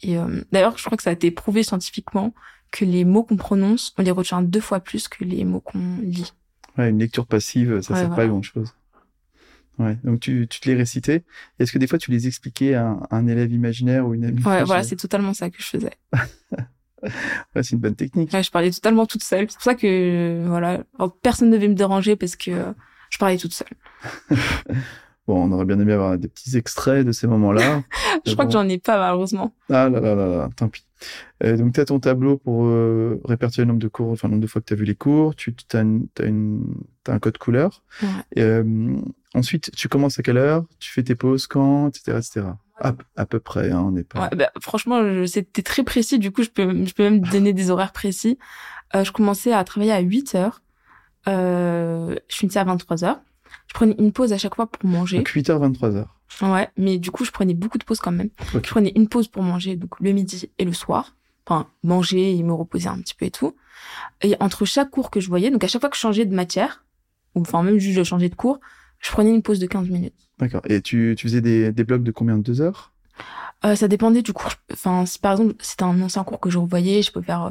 Et euh, d'ailleurs, je crois que ça a été prouvé scientifiquement que les mots qu'on prononce, on les retient deux fois plus que les mots qu'on lit. Ouais, une lecture passive, ça Ouais, sert voilà. pas à grand chose. Ouais. Donc tu, tu te les récitais. Est-ce que des fois tu les expliquais à un, à un élève imaginaire ou une amie Ouais, voilà, c'est totalement ça que je faisais. ouais, c'est une bonne technique. Ouais, je parlais totalement toute seule. C'est pour ça que voilà, Alors, personne ne devait me déranger parce que euh, je parlais toute seule. Bon, on aurait bien aimé avoir des petits extraits de ces moments-là. Je crois bon. que j'en ai pas malheureusement. Ah là là là là, tant pis. Euh, donc, tu as ton tableau pour euh, répertorier le nombre de cours, enfin, le nombre de fois que tu as vu les cours. Tu as, une, t'as une, un code couleur. Ouais. Et, euh, ensuite, tu commences à quelle heure? Tu fais tes pauses quand? Etc. etc. À, à peu près, hein, on n'est pas... Ouais, bah, franchement, je- c'était très précis. Du coup, je peux, je peux même donner des horaires précis. Euh, je commençais à travailler à 8 heures. Euh, je finissais à 23 heures. Je prenais une pause à chaque fois pour manger. Donc 8h, 23h. Ouais, mais du coup, je prenais beaucoup de pauses quand même. Je prenais une pause pour manger, donc le midi et le soir. Enfin, manger et me reposer un petit peu et tout. Et entre chaque cours que je voyais, donc à chaque fois que je changeais de matière, ou enfin même juste je changeais de cours, je prenais une pause de 15 minutes. D'accord. Et tu, tu faisais des, des blocs de combien de deux heures? Euh, ça dépendait du cours. Enfin, si par exemple c'était un ancien cours que je revoyais, je peux faire euh,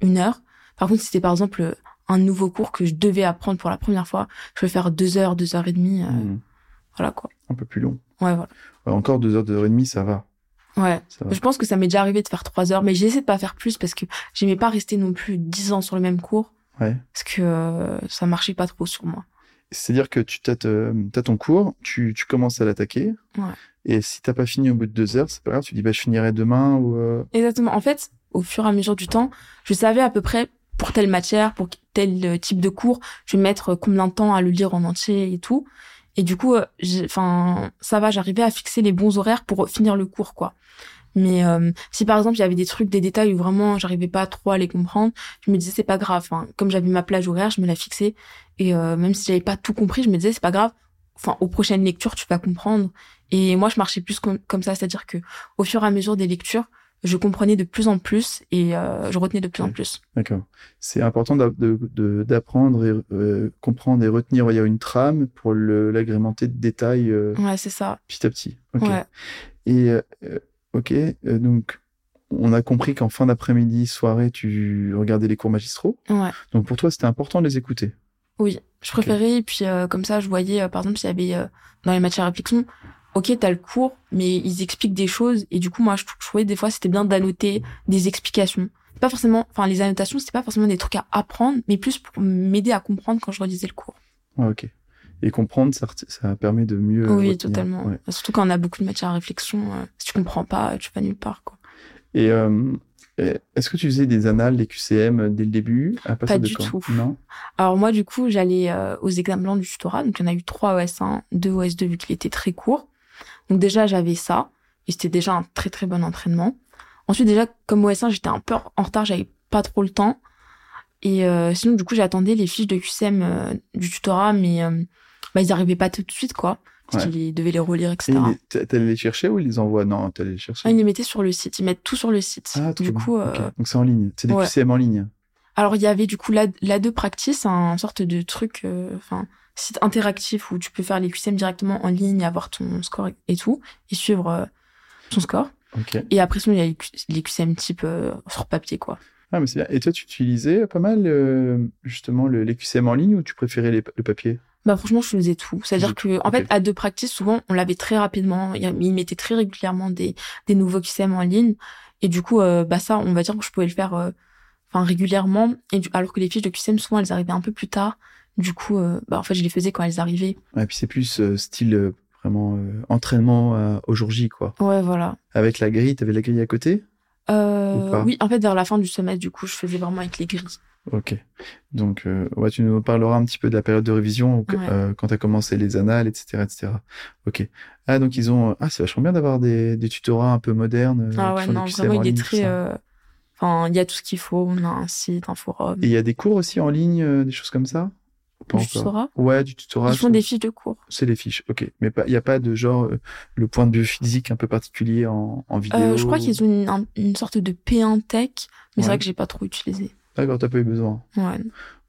une heure. Par contre, si c'était par exemple euh, un nouveau cours que je devais apprendre pour la première fois, je peux faire deux heures, deux heures et demie. euh, Hmm, Voilà quoi. Un peu plus long. Ouais, voilà. Ouais, encore deux heures, deux heures et demie, ça va. Ouais. Ça va. Je pense que ça m'est déjà arrivé de faire trois heures, mais j'ai essayé de pas faire plus parce que j'aimais pas rester non plus dix ans sur le même cours Ouais. parce que euh, ça marchait pas trop sur moi. C'est-à-dire que tu as, ton cours, tu, tu commences à l'attaquer. Ouais. Et si t'as pas fini au bout de deux heures, c'est pas grave, tu dis bah je finirai demain ou euh, Exactement. En fait, au fur et à mesure du temps, je savais à peu près pour telle matière, pour tel euh, type de cours, je vais mettre euh, combien de temps à le lire en entier et tout. Et du coup, euh, j'ai- enfin, ça va, j'arrivais à fixer les bons horaires pour finir le cours, quoi. Mais euh, si par exemple il y avait des trucs, des détails où vraiment j'arrivais pas trop à les comprendre, je me disais c'est pas grave. Enfin, comme j'avais ma plage horaire, je me la fixais et euh, même si j'avais pas tout compris, je me disais c'est pas grave. Enfin, aux prochaines lectures, tu vas comprendre. Et moi, je marchais plus com- comme ça, c'est-à-dire que au fur et à mesure des lectures, je comprenais de plus en plus et euh, je retenais de plus en plus. D'accord. C'est important d'apprendre et euh, comprendre et retenir il y a une trame pour l'agrémenter de détails euh, Ouais, c'est ça. petit à petit. Ok. Ouais. Et euh, euh, ok, donc on a compris qu'en fin d'après-midi, soirée, tu regardais les cours magistraux. Ouais. Donc pour toi, c'était important de les écouter. Oui, je préférais. Et puis euh, comme ça, je voyais, euh, par exemple, s'il y avait euh, dans les matières à réflexion, ok, t'as le cours, mais ils expliquent des choses. Et du coup, moi, je, je trouvais des fois, c'était bien d'annoter des explications. Pas forcément, enfin, les annotations, c'était pas forcément des trucs à apprendre, mais plus pour m'aider à comprendre quand je relisais le cours. Ouais, ok. Et comprendre, ça, ça permet de mieux. oui, retenir. totalement. Ouais. Surtout quand on a beaucoup de matières à réflexion, euh, si tu comprends pas, tu vas nulle part, quoi. Et euh, est-ce que tu faisais des annales, des QCM dès le début à Pas de du tout. Non. Alors moi, du coup, j'allais euh, aux examens du tutorat. Donc il y en a eu trois OS1, deux OS2 vu qu'il était très court. Donc déjà, j'avais ça. Et c'était déjà un très très bon entraînement. Ensuite, déjà, comme OS1, j'étais un peu en retard, j'avais pas trop le temps. Et euh, sinon, du coup, j'attendais les fiches de QCM euh, du tutorat, mais euh, bah, ils arrivaient pas tout de suite, quoi. Parce Ouais. qu'ils devaient les relire, Et etc. T'allais les chercher ou ils les envoient? Non, t'allais les chercher. Ah, ils les mettaient sur le site. Ils mettent tout sur le site. Ah, du coup, euh. Donc c'est en ligne. C'est des ouais. QCM en ligne. Alors il y avait du coup la la deux practice, un sorte de truc, euh, enfin site interactif où tu peux faire les QCM directement en ligne, avoir ton score et- tout, et suivre euh, ton score. Et après sinon il y a les, les QCM type sur papier quoi. Ah, mais c'est bien. Et toi, tu utilisais pas mal justement le, les QCM en ligne ou tu préférais les- le papier? Bah franchement je faisais tout. C'est-à-dire que en fait à deux practice souvent on l'avait très rapidement, ils mettaient très régulièrement des des nouveaux QCM en ligne et du coup euh, bah ça on va dire que je pouvais le faire euh, enfin régulièrement et du- alors que les fiches de QCM souvent elles arrivaient un peu plus tard. Du coup euh, bah en fait je les faisais quand elles arrivaient. Et puis c'est plus style vraiment entraînement au jour J, quoi. Ouais voilà. Avec la grille, t'avais la grille à côté? Euh, oui, en fait, vers la fin du semestre, du coup, je faisais vraiment avec les grilles. Ok. Donc, euh, ouais, tu nous parleras un petit peu de la période de révision Ouais. euh, quand tu as commencé les annales, etc., etc. Ok. Ah, donc ils ont. Ah, c'est vachement bien d'avoir des, des tutorats un peu modernes. euh, Ah ouais, non, vraiment, en il est très. euh, Enfin, il y a tout ce qu'il faut. On a un site, un forum. Et il y a des cours aussi en ligne, euh, des choses comme ça? Pas du encore tutorat. Ouais, du tutorat. Ils font des fiches de cours. C'est les fiches, ok. Mais pas- il n'y a pas de genre euh, le point de vue physique un peu particulier en, en vidéo Euh, je crois qu'ils ont une, un- une sorte de P1 tech, mais c'est vrai que j'ai pas trop utilisé. D'accord, t'as pas eu besoin. Ouais.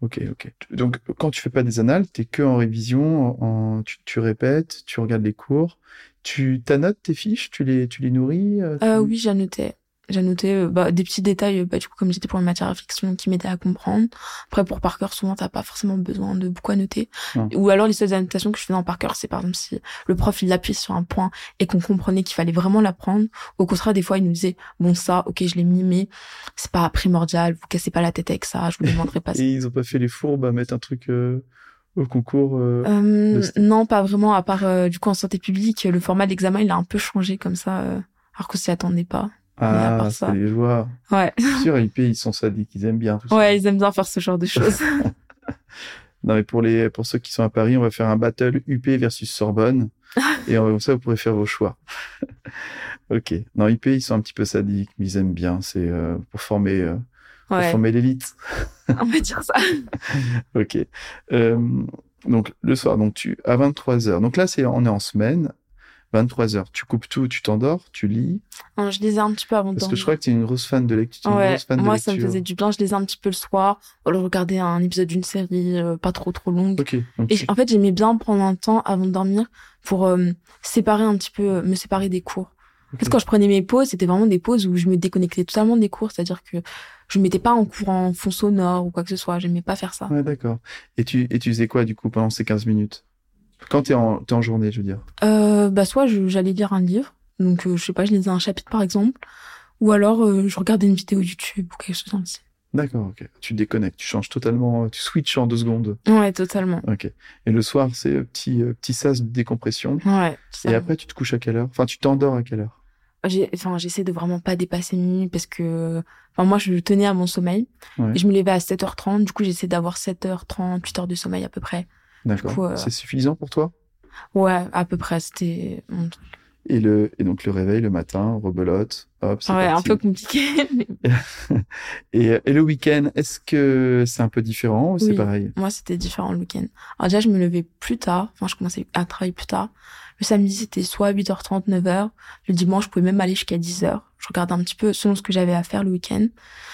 Ok, ok. Donc, quand tu fais pas des annales, t'es que en révision, en, tu, tu répètes, tu regardes les cours, tu t'annotes tes fiches, tu les, tu les nourris euh, tu- Euh, oui, j'annotais. J'annotais euh, bah, des petits détails, euh, bah, du coup, comme j'étais pour une matière à réflexion qui m'aidait à comprendre. Après, pour par cœur, souvent, t'as pas forcément besoin de beaucoup annoter. Non. Ou alors, les seules annotations que je faisais en par cœur, c'est par exemple si le prof, il appuie sur un point et qu'on comprenait qu'il fallait vraiment l'apprendre. Au contraire, des fois, il nous disait, bon, ça, ok, je l'ai mis, mais c'est pas primordial, vous cassez pas la tête avec ça, je vous demanderai pas ça. Et ils ont pas fait les fourbes à mettre un truc euh, au concours. euh, Euh, non, pas vraiment, à part, euh, du coup, en santé publique, le format de l'examen, il a un peu changé comme ça, euh, alors qu'on s'y attendait pas. Ah, c'est les joies. Ouais. Sûr, IP, ils sont sadiques, ils aiment bien tout ça. Ouais, ils aiment bien faire ce genre de choses. Non, mais pour les, pour ceux qui sont à Paris, on va faire un battle UP versus Sorbonne. et comme ça, vous pourrez faire vos choix. ok. Non, IP, ils sont un petit peu sadiques, mais ils aiment bien. C'est euh, pour former, euh, pour former l'élite. on va dire ça. Ok. Euh, donc, le soir, donc tu, à 23 heures. Donc là, c'est, on est en semaine. 23 heures. Tu coupes tout, tu t'endors, tu lis. Non, je lisais un petit peu avant de Parce que je crois que tu es une grosse fan de lecture. une Ouais, grosse fan de moi, ça me lecture. faisait du bien. Je lisais un petit peu le soir. Alors regarder un épisode d'une série euh, pas trop trop longue. Ok. Donc, Et en fait, j'aimais bien prendre un temps avant de dormir pour euh, séparer un petit peu, euh, me séparer des cours. En fait, quand je prenais mes pauses, c'était vraiment des pauses où je me déconnectais totalement des cours. C'est-à-dire que je mettais pas en cours en fond sonore ou quoi que ce soit. J'aimais pas faire ça. Ouais, d'accord. Et tu, et tu faisais quoi, du coup, pendant ces 15 minutes? Quand t'es en, t'es en journée, je veux dire. Euh, bah, soit j'allais lire un livre. Donc, euh, je sais pas, je lisais un chapitre par exemple. Ou alors, euh, je regardais une vidéo YouTube ou quelque chose ainsi. D'accord, ok. Tu déconnectes, tu changes totalement, tu switches en deux secondes. Ouais, totalement. Ok. Et le soir, c'est euh, petit, petit sas de décompression. Ouais. Et après, tu te couches à quelle heure? Enfin, tu t'endors à quelle heure? enfin j'essaie de vraiment pas dépasser minuit parce que enfin moi je tenais à mon sommeil Ouais. et je me levais à 7h30 du coup j'essaie d'avoir 7h30 8 heures de sommeil à peu près D'accord. euh, C'est suffisant pour toi? ouais à peu près c'était mon truc. Et le, et donc le réveil le matin, rebelote, hop, c'est ouais un peu compliqué mais Et, et le week-end, est-ce que c'est un peu différent ou c'est pareil? moi c'était différent le week-end alors déjà je me levais plus tard enfin je commençais à travailler plus tard le samedi c'était soit 8h30 9h le dimanche je pouvais même aller jusqu'à 10h je regardais un petit peu selon ce que j'avais à faire le week-end.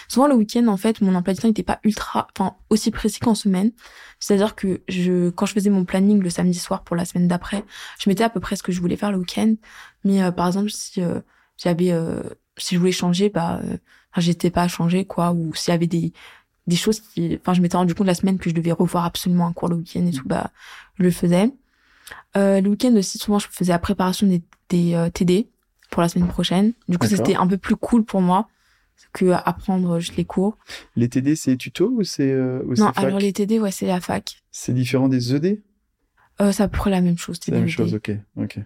Souvent le week-end en fait mon emploi du temps n'était pas ultra enfin aussi précis qu'en semaine. C'est-à-dire que je quand je faisais mon planning le samedi soir pour la semaine d'après je mettais à peu près ce que je voulais faire le week-end. Mais euh, par exemple si euh, j'avais euh, si je voulais changer bah euh, j'étais pas à changer quoi. Ou s'il y avait des des choses qui enfin je m'étais rendu compte la semaine que je devais revoir absolument un cours le week-end et tout bah je le faisais euh, le week-end aussi souvent je faisais la préparation des, des euh, TD pour la semaine prochaine du coup c'était un peu plus cool pour moi que apprendre juste les cours Les TD, c'est tuto ou c'est, euh, non alors les TD ouais c'est la fac C'est différent des ED? euh, c'est à peu près la même chose C'est la même TD. chose, ok, ok.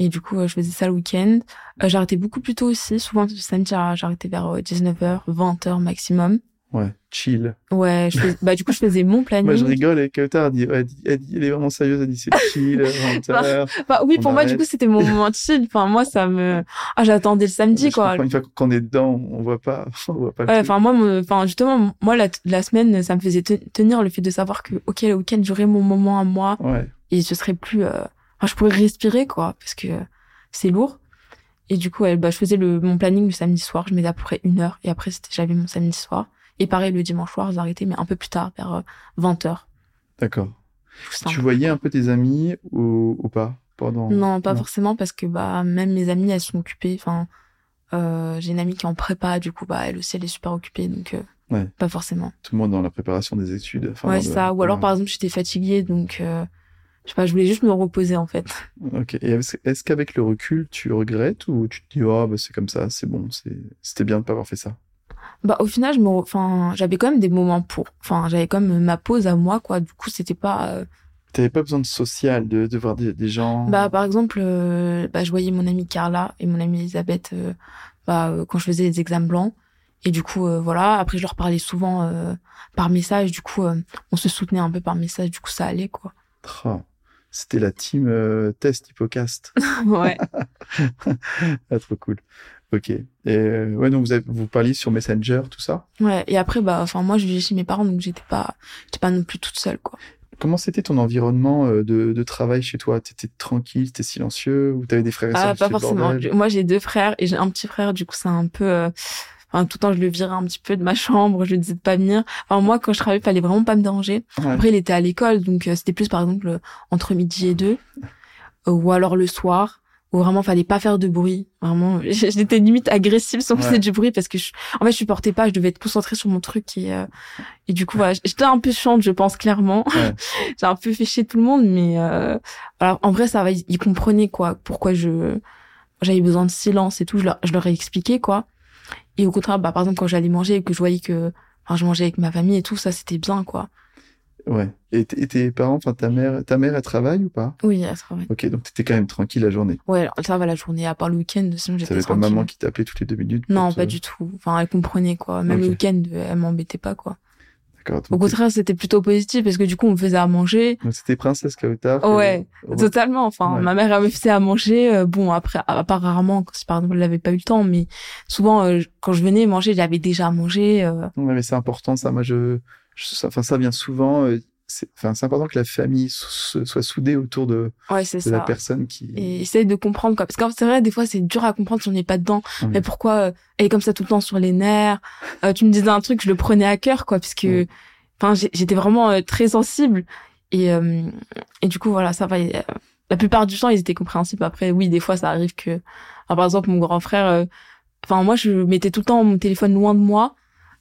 Et du coup, euh, je faisais ça le week-end. Euh, j'arrêtais beaucoup plus tôt aussi. Souvent, le samedi, j'ar- j'arrêtais vers euh, 19h, 20h maximum. Ouais, chill. Ouais, je fais... bah, du coup, je faisais mon planning. Moi, je rigole et Kautar a dit, elle, dit, elle, dit- elle est vraiment sérieuse, elle dit c'est chill, 20 heures. Bah, oui, pour moi, du coup, c'était mon moment chill. Enfin, moi, ça me, ah, j'attendais le samedi, Je quoi. Une fois qu'on est dedans, on voit pas, on voit pas le Ouais, enfin, moi, enfin, justement, moi, la, la semaine, ça me faisait te- tenir le fait de savoir que, ok, le week-end, j'aurais mon moment à moi Ouais, et ce serait plus, euh, enfin, je pourrais respirer, quoi, parce que c'est lourd. Et du coup, bah, je faisais le, mon planning le samedi soir. Je mettais à peu près une heure et après, c'était, j'avais mon samedi soir. Et pareil, le dimanche soir, j'arrêtais, mais un peu plus tard, vers 20 heures. d'accord. Tu voyais un peu tes amis ou, ou pas pendant Non, pas Non. forcément parce que bah même mes amies elles sont occupées. Enfin, euh, j'ai une amie qui est en prépa, du coup bah elle aussi elle est super occupée donc euh, Ouais. pas forcément. Tout le monde dans la préparation des études. Enfin, ouais le- ça. Ou alors par exemple j'étais fatiguée donc euh, je sais pas, je voulais juste me reposer en fait. Ok. Et est-ce qu'avec le recul, tu regrettes ou tu te dis, oh, bah, c'est comme ça, c'est bon, c'était bien de pas avoir fait ça? Bah au final je me, enfin j'avais quand même des moments pour. Enfin j'avais quand même ma pause à moi quoi. Du coup c'était pas. euh, T'avais pas besoin de social, de, de voir des, des gens. Bah par exemple euh, bah je voyais mon amie Carla et mon amie Elisabeth euh, bah euh, quand je faisais les examens blancs. Et du coup, euh, voilà. Après, je leur parlais souvent euh, par message. Du coup, euh, on se soutenait un peu par message. Du coup, ça allait, quoi. Ah, c'était la team euh, test hippocast. ouais. ah, trop cool. Ok. Et euh, ouais, donc vous, avez, vous parliez sur Messenger, tout ça? Ouais. Et après, bah, enfin, moi, je vivais chez mes parents, donc j'étais pas, j'étais pas non plus toute seule, quoi. Comment c'était ton environnement euh, de, de travail chez toi? T'étais tranquille, t'étais silencieux ou t'avais des frères et sœurs Ah, pas forcément. Moi, j'ai deux frères et j'ai un petit frère. Du coup, c'est un peu. Euh... Enfin, tout le temps, je le virais un petit peu de ma chambre. Je lui disais de pas venir. Enfin, moi, quand je travaillais, il fallait vraiment pas me déranger. Ouais. Après, il était à l'école, donc euh, c'était plus, par exemple, entre midi et deux, ou alors le soir, où vraiment fallait pas faire de bruit. Vraiment, j'étais limite agressive faisait Ouais. du bruit parce que, je, en fait, je supportais pas. Je devais être concentrée sur mon truc et euh, et du coup, voilà, j'étais un peu chiante, je pense clairement. Ouais. J'ai un peu fait chier tout le monde, mais euh, en vrai, ça va. Ils, ils comprenaient quoi, pourquoi je j'avais besoin de silence et tout. Je leur, je leur ai expliqué quoi. Et au contraire, bah par exemple, quand j'allais manger et que je voyais que enfin, je mangeais avec ma famille et tout, ça c'était bien quoi. Ouais. Et, tes parents, enfin ta mère, ta mère, elle travaille ou pas? Oui, elle travaille. Ok, donc t'étais quand même tranquille la journée. Ouais, alors, ça va la journée, à part le week-end, sinon j'étais avait pas tranquille. maman qui t'appelait toutes les deux minutes Non, te- pas du tout. Enfin, elle comprenait quoi. Même le week-end, elle m'embêtait pas quoi. D'accord. Au contraire, c'était plutôt positif parce que du coup, on me faisait à manger. donc c'était princesse Kautar. Ouais, Ouais. Totalement. Enfin, Ouais. ma mère elle me faisait à manger. euh, bon, après, à part rarement, si par exemple, elle n'avait pas eu le temps, mais souvent, euh, quand je venais manger, j'avais déjà à manger. euh, Ouais, mais c'est important ça. Moi, je, enfin, ça vient souvent. euh, c'est, enfin, c'est important que la famille so- soit soudée autour de, Ouais, de ça. la personne qui. Et essaye de comprendre quoi. Parce que c'est vrai, des fois, c'est dur à comprendre si on n'est pas dedans. Mais pourquoi euh, elle est comme ça tout le temps sur les nerfs? Euh, Tu me disais un truc, je le prenais à cœur, quoi, parce que, enfin, j'étais vraiment euh, très sensible. Et euh, et du coup, voilà, ça va. la plupart du temps, ils étaient compréhensibles. Après, oui, des fois, ça arrive que, enfin, par exemple, mon grand frère, euh, enfin, moi, je mettais tout le temps mon téléphone loin de moi.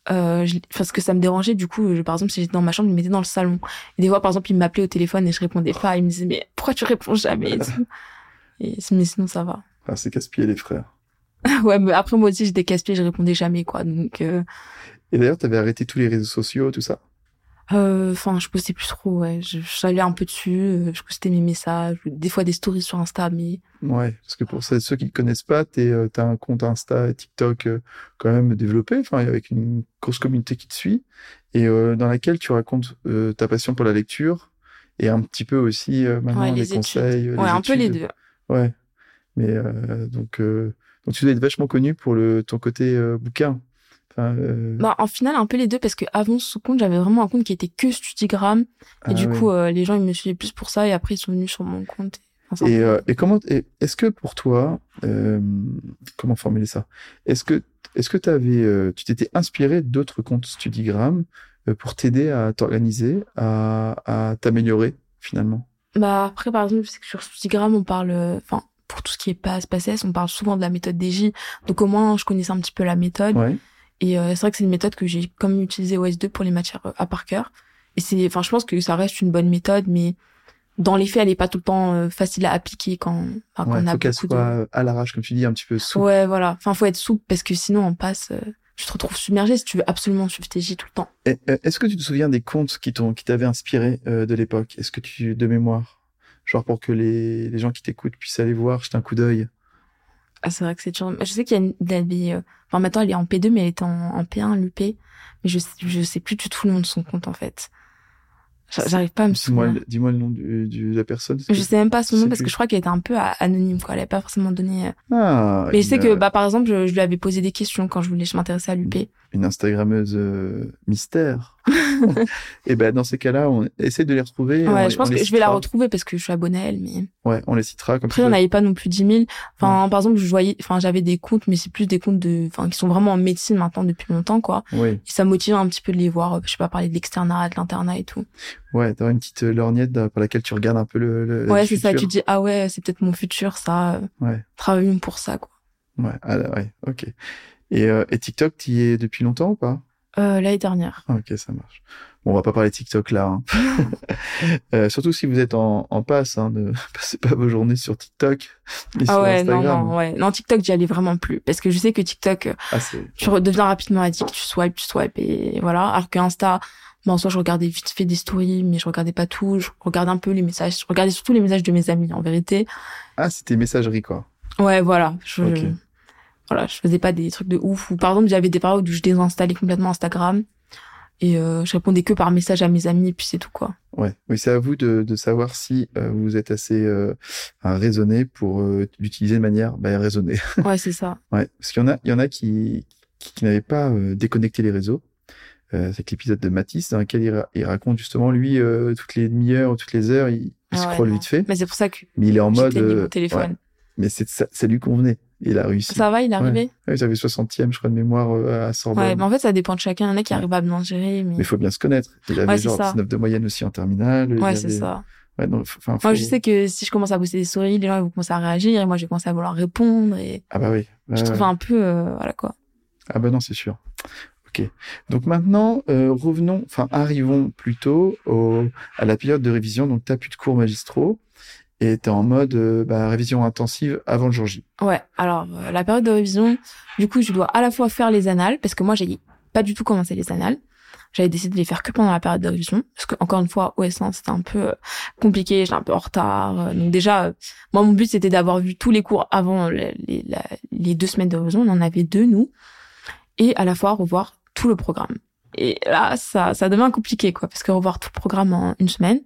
Euh, je- parce que ça me dérangeait du coup je- par exemple si j'étais dans ma chambre je le mettais dans le salon et des fois par exemple il m'appelait au téléphone et je répondais pas il me disait mais pourquoi tu réponds jamais et tout. Et- mais sinon ça va Ah, c'est casse-pied les frères. ouais, mais après moi aussi j'étais casse-pied, je répondais jamais quoi. Donc euh, Et d'ailleurs, t'avais arrêté tous les réseaux sociaux, tout ça? Euh, enfin, je postais plus trop ouais, je j'allais un peu dessus, euh, je postais mes messages, des fois des stories sur Insta mais Ouais, parce que pour ceux qui ne connaissent pas, t'es, euh, t'as un compte Insta et TikTok euh, quand même développé, enfin avec une grosse communauté qui te suit, et euh, dans laquelle tu racontes euh, ta passion pour la lecture et un petit peu aussi euh, maintenant ouais, les, conseils. euh, ouais, les un peu les deux. Ouais, mais euh, donc euh, donc tu dois être vachement connu pour le ton côté euh, bouquin. Enfin, euh, Bah en final un peu les deux parce que avant ce compte, j'avais vraiment un compte qui était que Studigram et ah du ouais. coup euh, les gens ils me suivaient plus pour ça et après ils sont venus sur mon compte. Enfin, c'est Et, euh, et comment et est-ce que pour toi euh, comment formuler ça? Est-ce que est-ce que t'avais euh, tu t'étais inspiré d'autres comptes Studigram pour t'aider à t'organiser, à, à t'améliorer finalement? Bah après par exemple, sais que sur Studigram on parle enfin pour tout ce qui est passe passesse, on parle souvent de la méthode DJ. Donc au moins je connaissais un petit peu la méthode. Ouais. Et euh, c'est vrai que c'est une méthode que j'ai comme utilisée au S2 pour les matières euh, à par cœur. Et c'est, enfin, je pense que ça reste une bonne méthode, mais dans les faits, elle est pas tout le temps euh, facile à appliquer quand, enfin, quand Ouais, on a faut qu'elle soit à l'arrache comme tu dis, un petit peu de. souple. Ouais, voilà. Enfin, faut être souple parce que sinon on passe. euh, tu te retrouves submergé si tu veux absolument suivre tes J tout le temps. Euh, Est-ce que tu te souviens des comptes qui t'ont qui t'avaient inspiré euh, de l'époque? Est-ce que tu de mémoire? Genre pour que les, les gens qui t'écoutent puissent aller voir, jeter un coup d'œil Ah, c'est vrai que c'est toujours. Je sais qu'il y a une, avait, euh, enfin maintenant elle est en P2 mais elle était en, en P1 l'UP, mais je je sais plus du tout le nom de son compte en fait. J'a- J'arrive pas à me souvenir. dis-moi le nom du, du- de la personne. Je sais même pas son nom parce que je crois qu'elle était un peu anonyme quoi. Elle avait pas forcément donné. euh, Ah, Mais je sais une, que, bah, par exemple, je, je lui avais posé des questions quand je voulais, je m'intéressais à l'UP. Une Instagrammeuse euh, mystère. et ben dans ces cas-là, on essaie de les retrouver. on Ouais, je pense que je vais la retrouver parce que je suis abonnée à elle, mais Ouais, on les citera comme après, ça. on n'avait pas non plus 10 000. Enfin, par exemple, je voyais, enfin, j'avais des comptes, mais c'est plus des comptes de, enfin, qui sont vraiment en médecine maintenant depuis longtemps, quoi. Oui, Et ça motive un petit peu de les voir, euh, je sais pas, parler de l'externat, de l'internat et tout. ouais, t'auras une petite euh, lorgnette par laquelle tu regardes un peu le. ouais, c'est ça, tu dis, ah ouais, c'est peut-être mon futur, ça, Ouais, travaillons pour ça, quoi. ouais, ah, ouais, ok. Et, euh, et TikTok, tu y es depuis longtemps ou pas? Euh, l'année dernière. Ah, Ok, ça marche. Bon, on va pas parler TikTok là. hein. Euh, surtout si vous êtes en, en passe, hein, ne passez pas vos journées sur TikTok et Ah sur ouais, non, Instagram. non, ouais. Non, TikTok, j'y allais vraiment plus. Parce que je sais que TikTok, euh, Ah, tu redeviens rapidement addict, tu swipes, tu swipes et voilà. Alors que Insta, bon, en soi, je regardais vite fait des stories, mais je regardais pas tout. Je regardais un peu les messages. Je regardais surtout les messages de mes amis, en vérité. ah, c'était messagerie quoi. Ouais, voilà. Je, Ok. Voilà, je faisais pas des trucs de ouf. Ou par exemple, j'avais des périodes où je désinstallais complètement Instagram et euh, je répondais que par message à mes amis et puis c'est tout quoi. Ouais, oui, c'est à vous de, de savoir si euh, vous êtes assez euh, raisonné pour euh, l'utiliser de manière bah, raisonnée. Ouais, c'est ça. ouais, parce qu'il y en a, il y en a qui, qui, qui n'avaient pas euh, déconnecté les réseaux. Euh, c'est l'épisode de Matisse dans lequel il, ra- il raconte justement lui euh, toutes les demi-heures ou toutes les heures, il, il Ah ouais, scrolle non. vite fait, Mais c'est pour ça que mais il est en mode. euh, mon téléphone. ouais, mais c'est ça, ça lui convenait. Il a réussi. Ça va, il est arrivé? Ouais, il avait 60e, je crois, de mémoire euh, à Sorbonne. Ouais, mais en fait, ça dépend de chacun. Il y en a qui Ouais. arrivent à bien gérer, mais... Il faut bien se connaître. Il avait Ouais, genre ça. 19 de moyenne aussi en terminale. Ouais, c'est ça. Ouais, non, faut- Moi, je sais que si je commence à poster des stories, les gens ils vont commencer à réagir et moi, je vais commencer à vouloir répondre et Ah bah oui. je Ouais, trouve ouais. un peu, euh, voilà quoi. Ah bah non, c'est sûr. Ok. Donc maintenant, euh, revenons, enfin arrivons plutôt au, à la période de révision. Donc t'as plus de cours magistraux et t'es en mode euh, bah, révision intensive avant le jour J. Ouais, alors euh, la période de révision, du coup, je dois à la fois faire les annales, parce que moi, j'ai pas du tout commencé les annales. J'avais décidé de les faire que pendant la période de révision, parce que encore une fois, au S1, c'était un peu euh, compliqué, j'étais un peu en retard. euh, donc déjà, moi, mon but, c'était d'avoir vu tous les cours avant les, les deux semaines de révision. On en avait deux, nous. Et à la fois, revoir tout le programme. Et là, ça, ça devient compliqué, quoi, parce que revoir tout le programme en une semaine,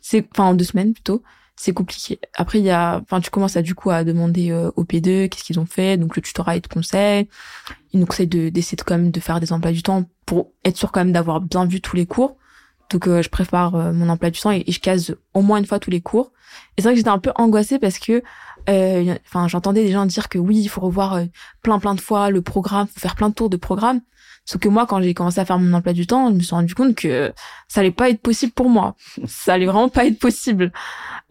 c'est, enfin, en deux semaines plutôt, c'est compliqué. Après, il y a, enfin, tu commences à du coup à demander euh, au P2 qu'est-ce qu'ils ont fait. Donc le tutorat il te conseille, il nous conseille de d'essayer de quand même de faire des emplois du temps pour être sûr quand même d'avoir bien vu tous les cours. Donc euh, je prépare euh, mon emploi du temps et, et je case au moins une fois tous les cours. Et c'est vrai que j'étais un peu angoissée parce que, enfin, j'entendais des gens dire que oui, il faut revoir euh, plein plein de fois le programme, faut faire plein de tours de programme. Sauf que moi, quand j'ai commencé à faire mon emploi du temps, je me suis rendu compte que ça allait pas être possible pour moi. Ça allait vraiment pas être possible.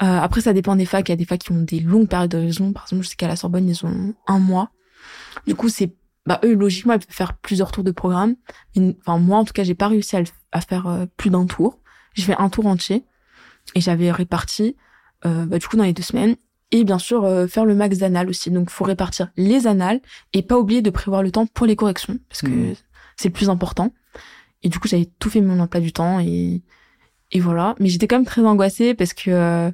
Euh, après, ça dépend des facs. Il y a des facs qui ont des longues périodes de révision. Par exemple, je sais qu'à la Sorbonne, ils ont un mois. Du coup, c'est, bah, eux, logiquement, ils peuvent faire plusieurs tours de programme. Enfin, moi, en tout cas, j'ai pas réussi à faire euh, plus d'un tour. J'ai fait un tour entier. Et j'avais réparti, euh, bah, du coup, dans les deux semaines. Et bien sûr, euh, faire le max d'annales aussi. Donc, faut répartir les annales et pas oublier de prévoir le temps pour les corrections. Parce que Mhm. c'est le plus important. Et du coup, j'avais tout fait mon emploi du temps et, et voilà. Mais j'étais quand même très angoissée parce que, euh,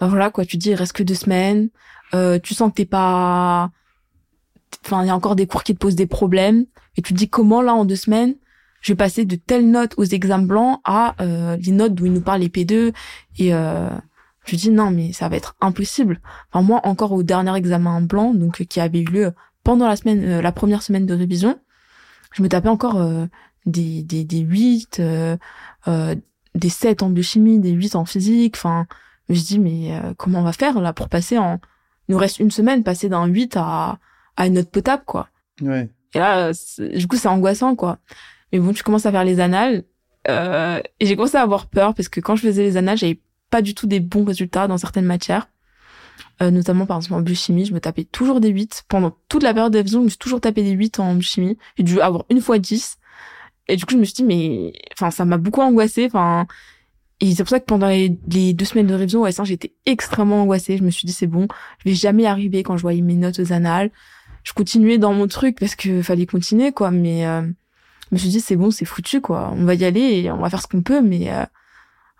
bah voilà, quoi, tu dis, il reste que deux semaines, euh, tu sens que t'es pas, enfin, il y a encore des cours qui te posent des problèmes et tu te dis comment là, en deux semaines, je vais passer de telles notes aux examens blancs à, euh, les notes d'où ils nous parlent les P2 et, euh, je dis non, mais ça va être impossible. Enfin, moi, encore au dernier examen blanc, donc, euh, qui avait eu lieu pendant la semaine, euh, la première semaine de révision, je me tapais encore, euh, des, des, des 8, euh, euh, des 7 en biochimie, des 8 en physique. Enfin, je dis, mais euh, comment on va faire là pour passer en... Il nous reste une semaine, passer d'un 8 à, à une note potable, quoi. Ouais. Et là, du coup, c'est angoissant, quoi. Mais bon, tu commences à faire les annales. Euh, et j'ai commencé à avoir peur parce que quand je faisais les annales, j'avais pas du tout des bons résultats dans certaines matières. Euh, notamment, par exemple, en biochimie, je me tapais toujours des 8. Pendant toute la période de révision, je me suis toujours tapé des 8 en biochimie. J'ai dû avoir une fois 10. Et du coup, je me suis dit, mais, enfin, ça m'a beaucoup angoissée. Enfin, et c'est pour ça que pendant les, les deux semaines de révision au S1, j'étais extrêmement angoissée. Je me suis dit, c'est bon, je vais jamais arriver quand je voyais mes notes aux annales. Je continuais dans mon truc parce que fallait continuer, quoi. Mais, euh, je me suis dit, c'est bon, c'est foutu, quoi. On va y aller et on va faire ce qu'on peut, mais, euh,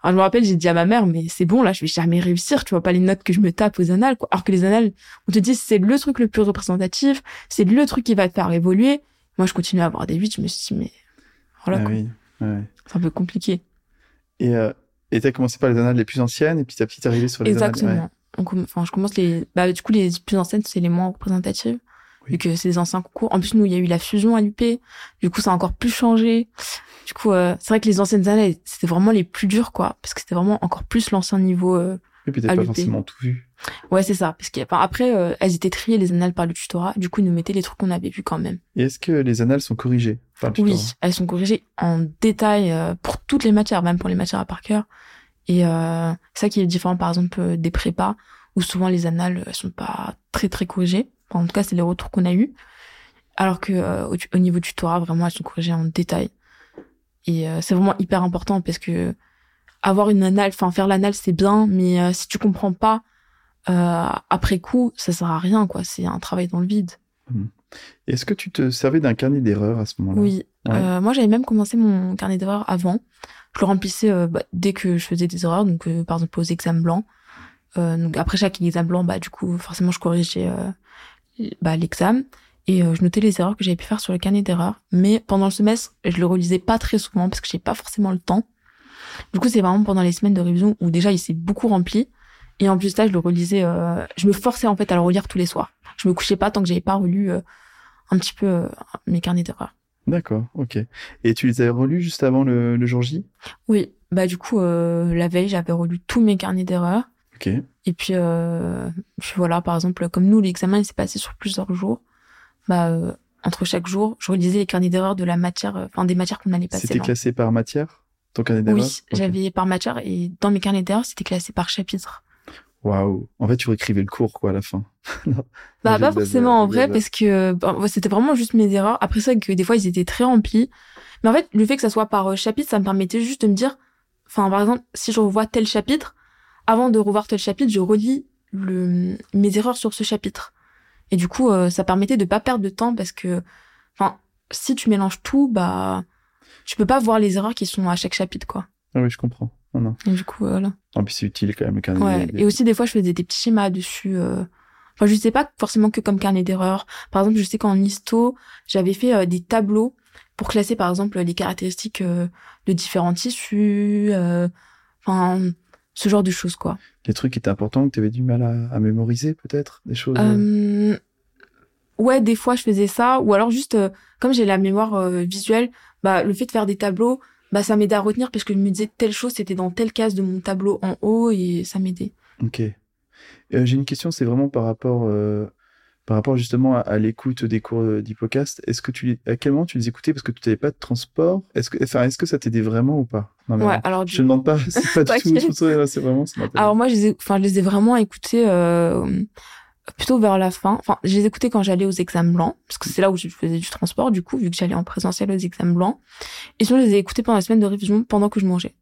alors, je me rappelle, j'ai dit à ma mère, mais c'est bon, là, je vais jamais réussir, tu vois pas les notes que je me tape aux annales, quoi. Alors que les annales, on te dit, c'est le truc le plus représentatif, c'est le truc qui va te faire évoluer. Moi, je continue à avoir des 8, je me suis dit, mais, voilà, Ah quoi. oui. Ouais. C'est un peu compliqué. Et euh, et t'as commencé par les annales les plus anciennes et petit à petit t'es arrivé sur les Exactement. annales. On comm- Enfin, je commence les, bah, du coup, les plus anciennes, c'est les moins représentatives. Oui. Vu que c'est des anciens concours. En plus, nous, il y a eu la fusion à l'UP. Du coup, ça a encore plus changé. Du coup, euh, c'est vrai que les anciennes années, c'était vraiment les plus dures, quoi. Parce que c'était vraiment encore plus l'ancien niveau, euh, Et puis t'as pas forcément tout vu. Ouais, c'est ça. Parce enfin, après, euh, elles étaient triées, les annales, par le tutorat. Du coup, ils nous mettaient les trucs qu'on avait vus quand même. Et est-ce que les annales sont corrigées par le Oui, elles sont corrigées en détail euh, pour toutes les matières, même pour les matières à par cœur. Et euh, c'est ça qui est différent, par exemple, euh, des prépas, où souvent les annales, elles sont pas très, très corrigées. Enfin, en tout cas, c'est les retours qu'on a eus. Alors que euh, au, au niveau tutorat, vraiment, elles sont corrigées en détail. Et euh, c'est vraiment hyper important parce que avoir une annale, enfin faire l'annale, c'est bien, mais euh, si tu comprends pas euh, après coup, ça sert à rien, quoi. C'est un travail dans le vide. Est-ce que tu te servais d'un carnet d'erreurs à ce moment-là? Oui. Ouais. Moi, j'avais même commencé mon carnet d'erreurs avant. Je le remplissais bah, dès que je faisais des erreurs, donc par exemple aux examens blancs. Donc après chaque examen blanc, bah du coup forcément je corrigeais bah, l'examen et euh, je notais les erreurs que j'avais pu faire sur le carnet d'erreurs. Mais pendant le semestre, je le relisais pas très souvent parce que j'ai pas forcément le temps. Du coup, c'est vraiment pendant les semaines de révision où déjà il s'est beaucoup rempli. Et en plus de ça, je le relisais, euh, je me forçais en fait à le relire tous les soirs. Je me couchais pas tant que j'avais pas relu euh, un petit peu euh, mes carnets d'erreurs. D'accord, ok. Et tu les avais relus juste avant le, le jour J? Oui, bah du coup, euh, la veille, j'avais relu tous mes carnets d'erreurs. Ok. Et puis, euh, puis voilà, par exemple, comme nous, l'examen il s'est passé sur plusieurs jours. Bah, euh, entre chaque jour, je relisais les carnets d'erreurs de la matière, euh, enfin des matières qu'on allait passer. C'était là. classé par matière Ton carnet d'erreurs Oui, j'avais par matière et dans mes carnets d'erreurs, c'était classé par chapitre. Waouh. En fait, tu réécrivais le cours, quoi, à la fin. Bah pas forcément en vrai parce que bah, c'était vraiment juste mes erreurs. Après ça que des fois ils étaient très remplis. Mais en fait le fait que ça soit par euh, chapitre ça me permettait juste de me dire enfin par exemple si je revois tel chapitre avant de revoir tel chapitre je relis le mes erreurs sur ce chapitre. Et du coup euh, ça permettait de pas perdre de temps parce que enfin si tu mélanges tout bah tu peux pas voir les erreurs qui sont à chaque chapitre quoi. Ah oui, je comprends. Non, non. Et du coup voilà. En plus, c'est utile quand même, le carnet Ouais. des- Et aussi, des fois, je faisais des petits schémas dessus. euh. Enfin, je sais pas forcément que comme carnet d'erreurs. Par exemple, je sais qu'en histo, j'avais fait euh, des tableaux pour classer, par exemple, les caractéristiques euh, de différents tissus. euh, Enfin, ce genre de choses, quoi. Des trucs qui étaient importants, que tu avais du mal à, à mémoriser, peut-être Des choses. Euh, Ouais, des fois, je faisais ça. Ou alors, juste, euh, comme j'ai la mémoire euh, visuelle, bah, le fait de faire des tableaux, bah, ça m'aidait à retenir parce que je me disais telle chose, c'était dans telle case de mon tableau en haut et ça m'aidait. Ok. Euh, J'ai une question, c'est vraiment par rapport, euh, par rapport justement à, à l'écoute des cours euh, d'Hippocast. Est-ce que tu, à quel moment tu les écoutais parce que tu n'avais pas de transport? Est-ce que, enfin, est-ce que ça t'aidait vraiment ou pas? Non, mais Ouais, alors, Je ne demande pas, c'est pas du tout. C'est vraiment, ça. Alors moi, je les ai, enfin, je les ai vraiment écoutés euh, plutôt vers la fin. Enfin, je les écoutais quand j'allais aux examens blancs, parce que c'est là où je faisais du transport, du coup, vu que j'allais en présentiel aux examens blancs. Et sinon, je les ai écoutés pendant la semaine de révision, pendant que je mangeais.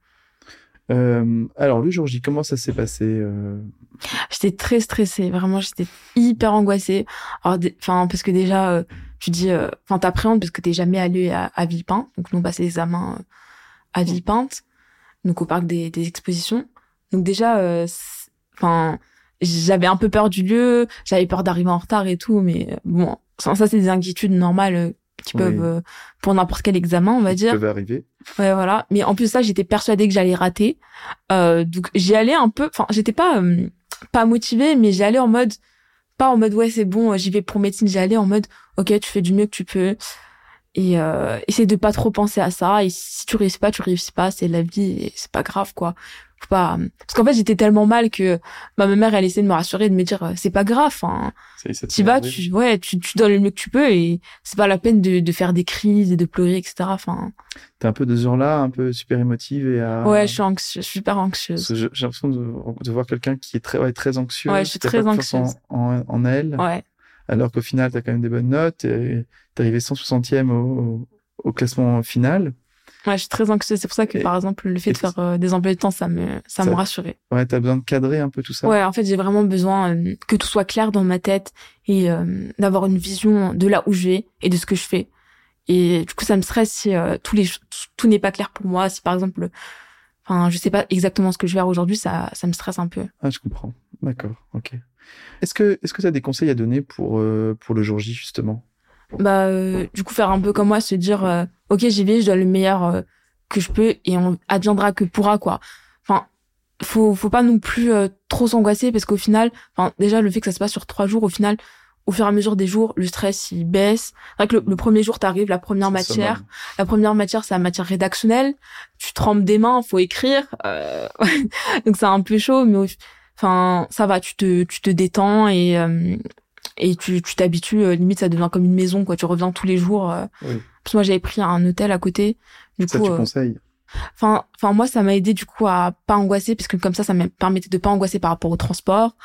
Euh, alors le jour J, comment ça s'est passé euh, J'étais très stressée, vraiment, j'étais hyper angoissée. Enfin, parce que déjà, euh, tu dis, euh, enfin, t'appréhendes parce que t'es jamais allé à, à Villepinte. Donc, nous, on passait l'examen euh, à Villepinte, donc au parc des, des expositions. Donc déjà, euh, enfin, j'avais un peu peur du lieu, j'avais peur d'arriver en retard et tout, mais bon, ça, c'est des inquiétudes normales qui Oui. peuvent, euh, pour n'importe quel examen, on va qui dire. peuvent arriver Ouais, voilà. Mais en plus de ça, j'étais persuadée que j'allais rater. Euh, donc j'y allais un peu. Enfin, j'étais pas euh, pas motivée, mais j'y allais en mode pas en mode ouais c'est bon, j'y vais pour médecine. J'y allais en mode ok, tu fais du mieux que tu peux. Et euh, essayer de pas trop penser à ça. Et si tu réussis pas, tu réussis pas. C'est la vie et c'est pas grave quoi. Faut pas. Parce qu'en fait, j'étais tellement mal que bah, ma mère elle essayait de me rassurer, de me dire euh, c'est pas grave. Hein. Ça y est, ça Tu t'est vas, tu ouais, tu tu donnes le mieux que tu peux et c'est pas la peine de de faire des crises et de pleurer etc. Enfin. T'es un peu de ce genre-là, un peu super émotive et à... Ouais, je suis anxieuse, je suis super anxieuse. J'ai l'impression de, de voir quelqu'un qui est très, ouais, très anxieux. Ouais, je suis très anxieuse. En, en, en elle. Ouais. alors qu'au final, tu as quand même des bonnes notes. et T'es arrivé 160e au, au classement final. Ouais, je suis très anxieuse. C'est pour ça que, Et- par exemple, le fait de faire euh, des emplois de temps, ça me, ça, Ça- me rassurait. Ouais, t'as besoin de cadrer un peu tout ça? Ouais, en fait, j'ai vraiment besoin euh, que tout soit clair dans ma tête et euh, d'avoir une vision de là où je vais et de ce que je fais. Et du coup, ça me stresse si euh, tous les, tout n'est pas clair pour moi. Si par exemple, enfin, je sais pas exactement ce que je vais faire aujourd'hui, ça, ça me stresse un peu. Ah, je comprends. D'accord, ok. Est-ce que est-ce que tu as des conseils à donner pour, euh, pour le jour J, justement? Bah euh, du coup faire un peu comme moi se dire euh, ok j'y vais je donne le meilleur euh, que je peux et on adviendra que pourra quoi enfin faut faut pas non plus euh, trop s'angoisser parce qu'au final enfin déjà le fait que ça se passe sur trois jours au final au fur et à mesure des jours le stress il baisse c'est vrai que le, le premier jour t'arrives la première matière la première matière c'est la matière rédactionnelle tu trempes des mains faut écrire euh, donc c'est un peu chaud mais enfin ça va tu te tu te détends et euh, et tu tu t'habitues euh, limite ça devient comme une maison quoi tu reviens tous les jours euh. Oui. Parce que moi j'avais pris un hôtel à côté du Ça, coup tu euh, conseilles enfin enfin moi ça m'a aidé du coup à pas angoisser parce que comme ça ça me permettait de pas angoisser par rapport au transport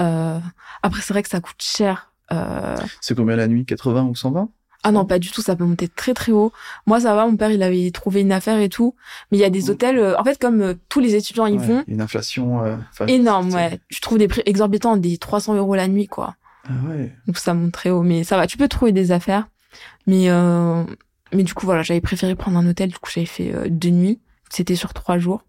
euh, après c'est vrai que ça coûte cher euh, C'est combien la nuit? 80 ou 120 ah non, pas du tout, ça peut monter très très haut. Moi, ça va, mon père, il avait trouvé une affaire et tout. Mais il y a des Mhm. hôtels, euh, en fait, comme euh, tous les étudiants y Ouais, vont, Une inflation. euh, énorme, ouais. Tu trouves des prix exorbitants, des 300 euros la nuit, quoi. Ah ouais. Donc ça monte très haut. Mais ça va, tu peux trouver des affaires. Mais, euh, mais du coup, voilà, j'avais préféré prendre un hôtel. Du coup, j'avais fait euh, deux nuits. C'était sur trois jours.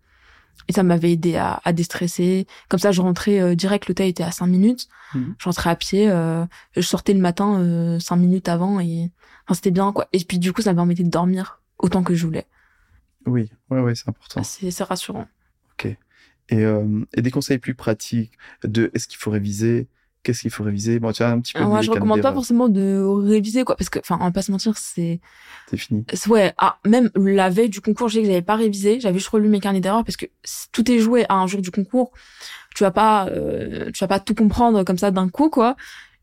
Et ça m'avait aidé à, à déstresser. Comme ça, je rentrais euh, direct, l'hôtel était à cinq minutes. Mhm. Je rentrais à pied. euh, je sortais le matin cinq minutes avant. Et enfin, c'était bien, quoi. Et puis du coup, ça me permettait de dormir autant que je voulais. Oui, ouais, ouais, c'est important. C'est rassurant. Ok. Et, euh, et des conseils plus pratiques de est-ce qu'il faut réviser Qu'est-ce qu'il faut réviser? Bon, tu as un petit peu. Moi, je recommande pas forcément de réviser, quoi, parce que, enfin, on va pas se mentir, c'est. C'est fini. Ouais, ah, même la veille du concours, j'ai que j'avais pas révisé, j'avais juste relu mes carnets d'erreurs, parce que tout est joué à un jour du concours. Tu vas pas, euh, tu vas pas tout comprendre comme ça d'un coup, quoi.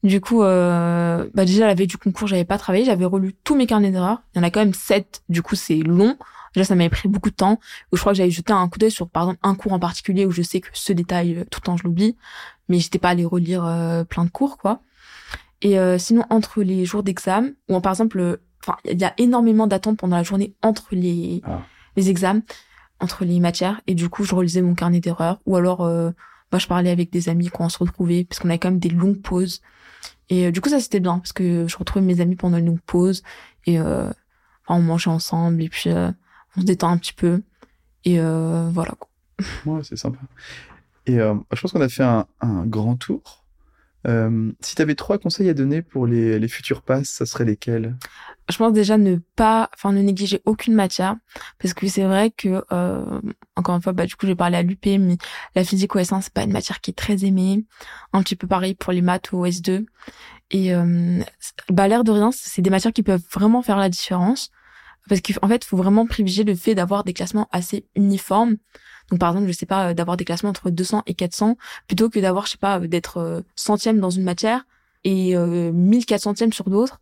Du coup, euh, bah déjà la veille du concours, j'avais pas travaillé, j'avais relu tous mes carnets d'erreurs. Il y en a quand même sept, du coup c'est long. Déjà, ça m'avait pris beaucoup de temps. Où je crois que j'avais jeté un coup d'œil sur, par exemple, un cours en particulier où je sais que ce détail, euh, tout le temps, je l'oublie. Mais j'étais pas allée relire euh, plein de cours, quoi. Et euh, sinon, entre les jours d'examen, ou par exemple, enfin, il y a énormément d'attentes pendant la journée entre les ah. les examens, entre les matières. Et du coup, je relisais mon carnet d'erreurs. Ou alors, bah, je parlais avec des amis quand on se retrouvait, parce qu'on avait quand même des longues pauses. Et du coup, ça c'était bien, parce que je retrouvais mes amis pendant une longue pause. Et on mangeait ensemble. Et puis on se détend un petit peu. Et euh, voilà. Ouais, c'est sympa. Et euh, je pense qu'on a fait un, grand tour. Euh, si tu avais trois conseils à donner pour les, les futurs passes, ça serait lesquels? Je pense déjà ne pas, enfin ne négliger aucune matière, parce que c'est vrai que encore une fois, bah du coup j'ai parlé à l'UP, mais la physique au S1 c'est pas une matière qui est très aimée. Un petit peu pareil pour les maths au S2. Et bah l'air de rien, c'est des matières qui peuvent vraiment faire la différence parce qu'en fait, faut vraiment privilégier le fait d'avoir des classements assez uniformes. Donc par exemple, je sais pas, euh, d'avoir des classements entre 200 et 400, plutôt que d'avoir, je sais pas, euh, d'être euh, centième dans une matière et euh, 1400e sur d'autres.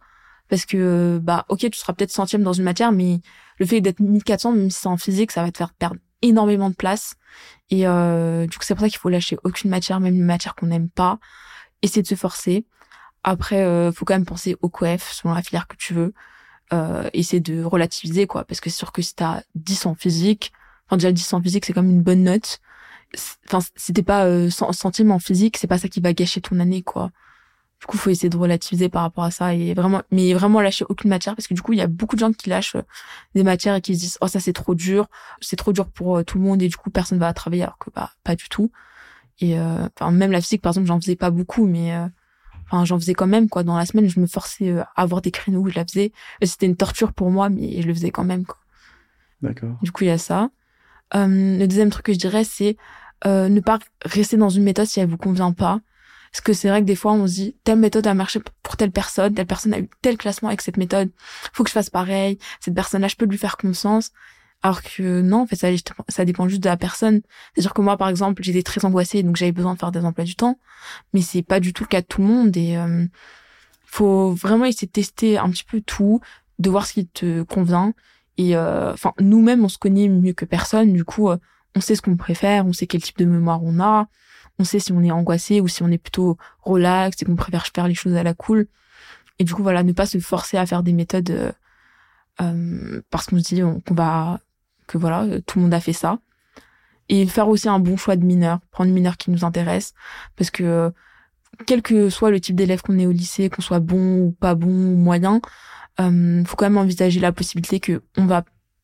Parce que, bah, ok, tu seras peut-être centième dans une matière, mais le fait d'être 1400, même si c'est en physique, ça va te faire perdre énormément de place. Et euh, du coup, c'est pour ça qu'il faut lâcher aucune matière, même une matière qu'on n'aime pas. Essayer de se forcer. Après, euh, faut quand même penser au coef selon la filière que tu veux euh, essayer de relativiser quoi parce que c'est sûr que si t'as 10 en physique enfin déjà 10 en physique c'est comme une bonne note enfin t'es pas euh, centième en physique c'est pas ça qui va gâcher ton année quoi du coup faut essayer de relativiser par rapport à ça et vraiment mais vraiment lâcher aucune matière parce que du coup il y a beaucoup de gens qui lâchent euh, des matières et qui se disent oh ça c'est trop dur c'est trop dur pour euh, tout le monde et du coup personne va travailler alors que bah pas du tout et euh, enfin même la physique par exemple j'en faisais pas beaucoup mais Enfin, j'en faisais quand même, quoi. Dans la semaine, je me forçais euh, à avoir des créneaux où je la faisais. C'était une torture pour moi, mais je le faisais quand même, quoi. D'accord. Du coup, il y a ça. Euh, le deuxième truc que je dirais, c'est euh, ne pas rester dans une méthode si elle vous convient pas. Parce que c'est vrai que des fois, on se dit, telle méthode a marché pour telle personne, telle personne a eu tel classement avec cette méthode, faut que je fasse pareil, cette personne-là, je peux lui faire confiance. Alors que non, en fait, ça, ça dépend juste de la personne. C'est sûr que moi, par exemple, j'étais très angoissée, donc j'avais besoin de faire des emplois du temps. Mais c'est pas du tout le cas de tout le monde. Et euh, faut vraiment essayer de tester un petit peu tout, de voir ce qui te convient. Et euh, enfin, nous-mêmes, on se connaît mieux que personne. Du coup, euh, on sait ce qu'on préfère, on sait quel type de mémoire on a, on sait si on est angoissé ou si on est plutôt relax et qu'on préfère faire les choses à la cool. Et du coup, voilà, ne pas se forcer à faire des méthodes euh, parce qu'on se dit qu'on va que voilà, euh, tout le monde a fait ça. Et faire aussi un bon choix de mineur, prendre une mineure qui nous intéresse, parce que euh, quel que soit le type d'élève qu'on est au lycée, qu'on soit bon ou pas bon ou moyen, euh, faut quand même envisager la possibilité que on va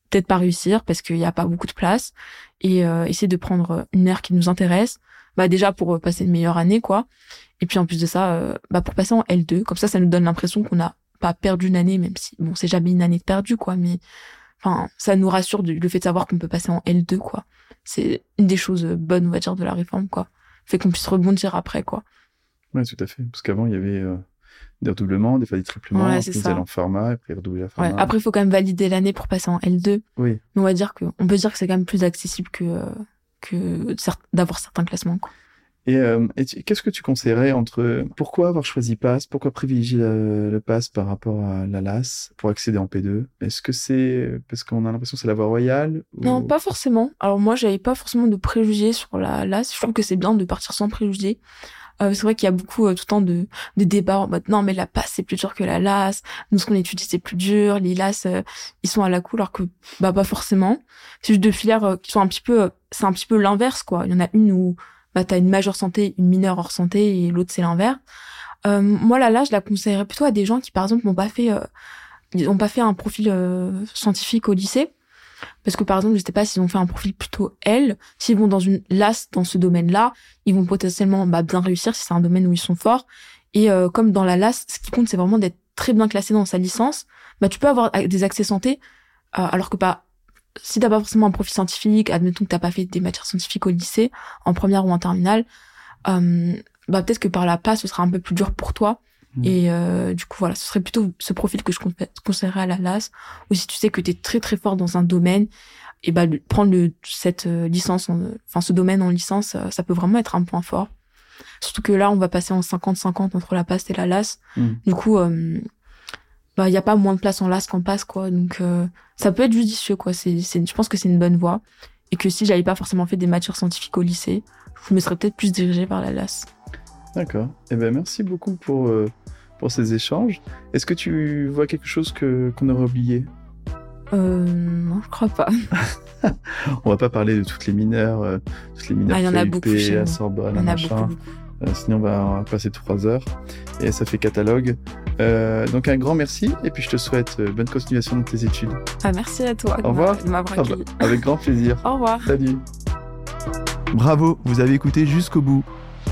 peut-être pas réussir parce qu'il n'y a pas beaucoup de place et euh, essayer de prendre une heure qui nous intéresse bah déjà pour passer une meilleure année quoi et puis en plus de ça bah pour passer en L2 comme ça ça nous donne l'impression qu'on n'a pas perdu une année même si bon c'est jamais une année perdue quoi mais Enfin, ça nous rassure le fait de savoir qu'on peut passer en L2, quoi. C'est une des choses bonnes, on va dire, de la réforme, quoi. Fait qu'on puisse rebondir après, quoi. Ouais, tout à fait. Parce qu'avant, il y avait euh, des redoublements, des fois des triplements, ouais, c'est en format, après redoubler format. Ouais. Après, il faut quand même valider l'année pour passer en L2. Oui. Mais on va dire que, on peut dire que c'est quand même plus accessible que, euh, que d'avoir certains classements, quoi. Et, euh, qu'est-ce que tu conseillerais entre pourquoi avoir choisi PASS, pourquoi privilégier le, le PASS par rapport à la LAS pour accéder en P2 Est-ce que c'est parce qu'on a l'impression que c'est la voie royale Non, pas forcément. Alors moi, j'avais pas forcément de préjugés sur la LAS. Je trouve que c'est bien de partir sans préjugés. Euh, c'est vrai qu'il y a beaucoup euh, tout le temps de, de débats en mode non mais la PASS c'est plus dur que la LAS. Nous ce qu'on étudie c'est plus dur. Les LAS euh, ils sont à la cool alors que bah pas forcément. C'est juste deux filières euh, qui sont un petit peu c'est un petit peu l'inverse quoi. Il y en a une où bah t'as une majeure santé, une mineure hors santé et l'autre c'est l'inverse. Euh, moi là là je la conseillerais plutôt à des gens qui par exemple n'ont pas fait euh, ont pas fait un profil euh, scientifique au lycée parce que par exemple je sais pas s'ils ont fait un profil plutôt L s'ils vont dans une LAS dans ce domaine-là ils vont potentiellement bah, bien réussir si c'est un domaine où ils sont forts et euh, comme dans la LAS ce qui compte c'est vraiment d'être très bien classé dans sa licence bah tu peux avoir des accès santé alors que pas si t'as pas forcément un profil scientifique, admettons que t'as pas fait des matières scientifiques au lycée, en première ou en terminale, euh, bah peut-être que par la passe ce sera un peu plus dur pour toi. Mhm. Et euh, du coup voilà, ce serait plutôt ce profil que je con- conseillerais à la LAS. Ou si tu sais que t'es très très fort dans un domaine, et bah le- prendre le, cette euh, licence, en- enfin ce domaine en licence, euh, ça peut vraiment être un point fort. Surtout que là on va passer en 50-50 entre la passe et la LAS. Mhm. Du coup, euh, bah il y a pas moins de place en LAS qu'en passe quoi. Donc euh, ça peut être judicieux quoi. C'est, c'est, je pense que c'est une bonne voie et que si j'avais pas forcément fait des matières scientifiques au lycée, je me serais peut-être plus dirigée vers la LAS. D'accord. Eh ben, merci beaucoup pour, euh, pour ces échanges. Est-ce que tu vois quelque chose que, qu'on aurait oublié? Euh, non, je crois pas. On va pas parler de toutes les mineurs, euh, toutes les mineurs Ah, il y en a beaucoup chez à. Sorbonne, Il y en a machin. beaucoup. beaucoup. Euh, sinon, on va, on va passer trois heures. Et ça fait catalogue. Euh, donc, un grand merci. Et puis, je te souhaite bonne continuation de tes études. Ah, merci à toi Au revoir. Ah bah, avec grand plaisir. Au revoir. Salut. Bravo, vous avez écouté jusqu'au bout.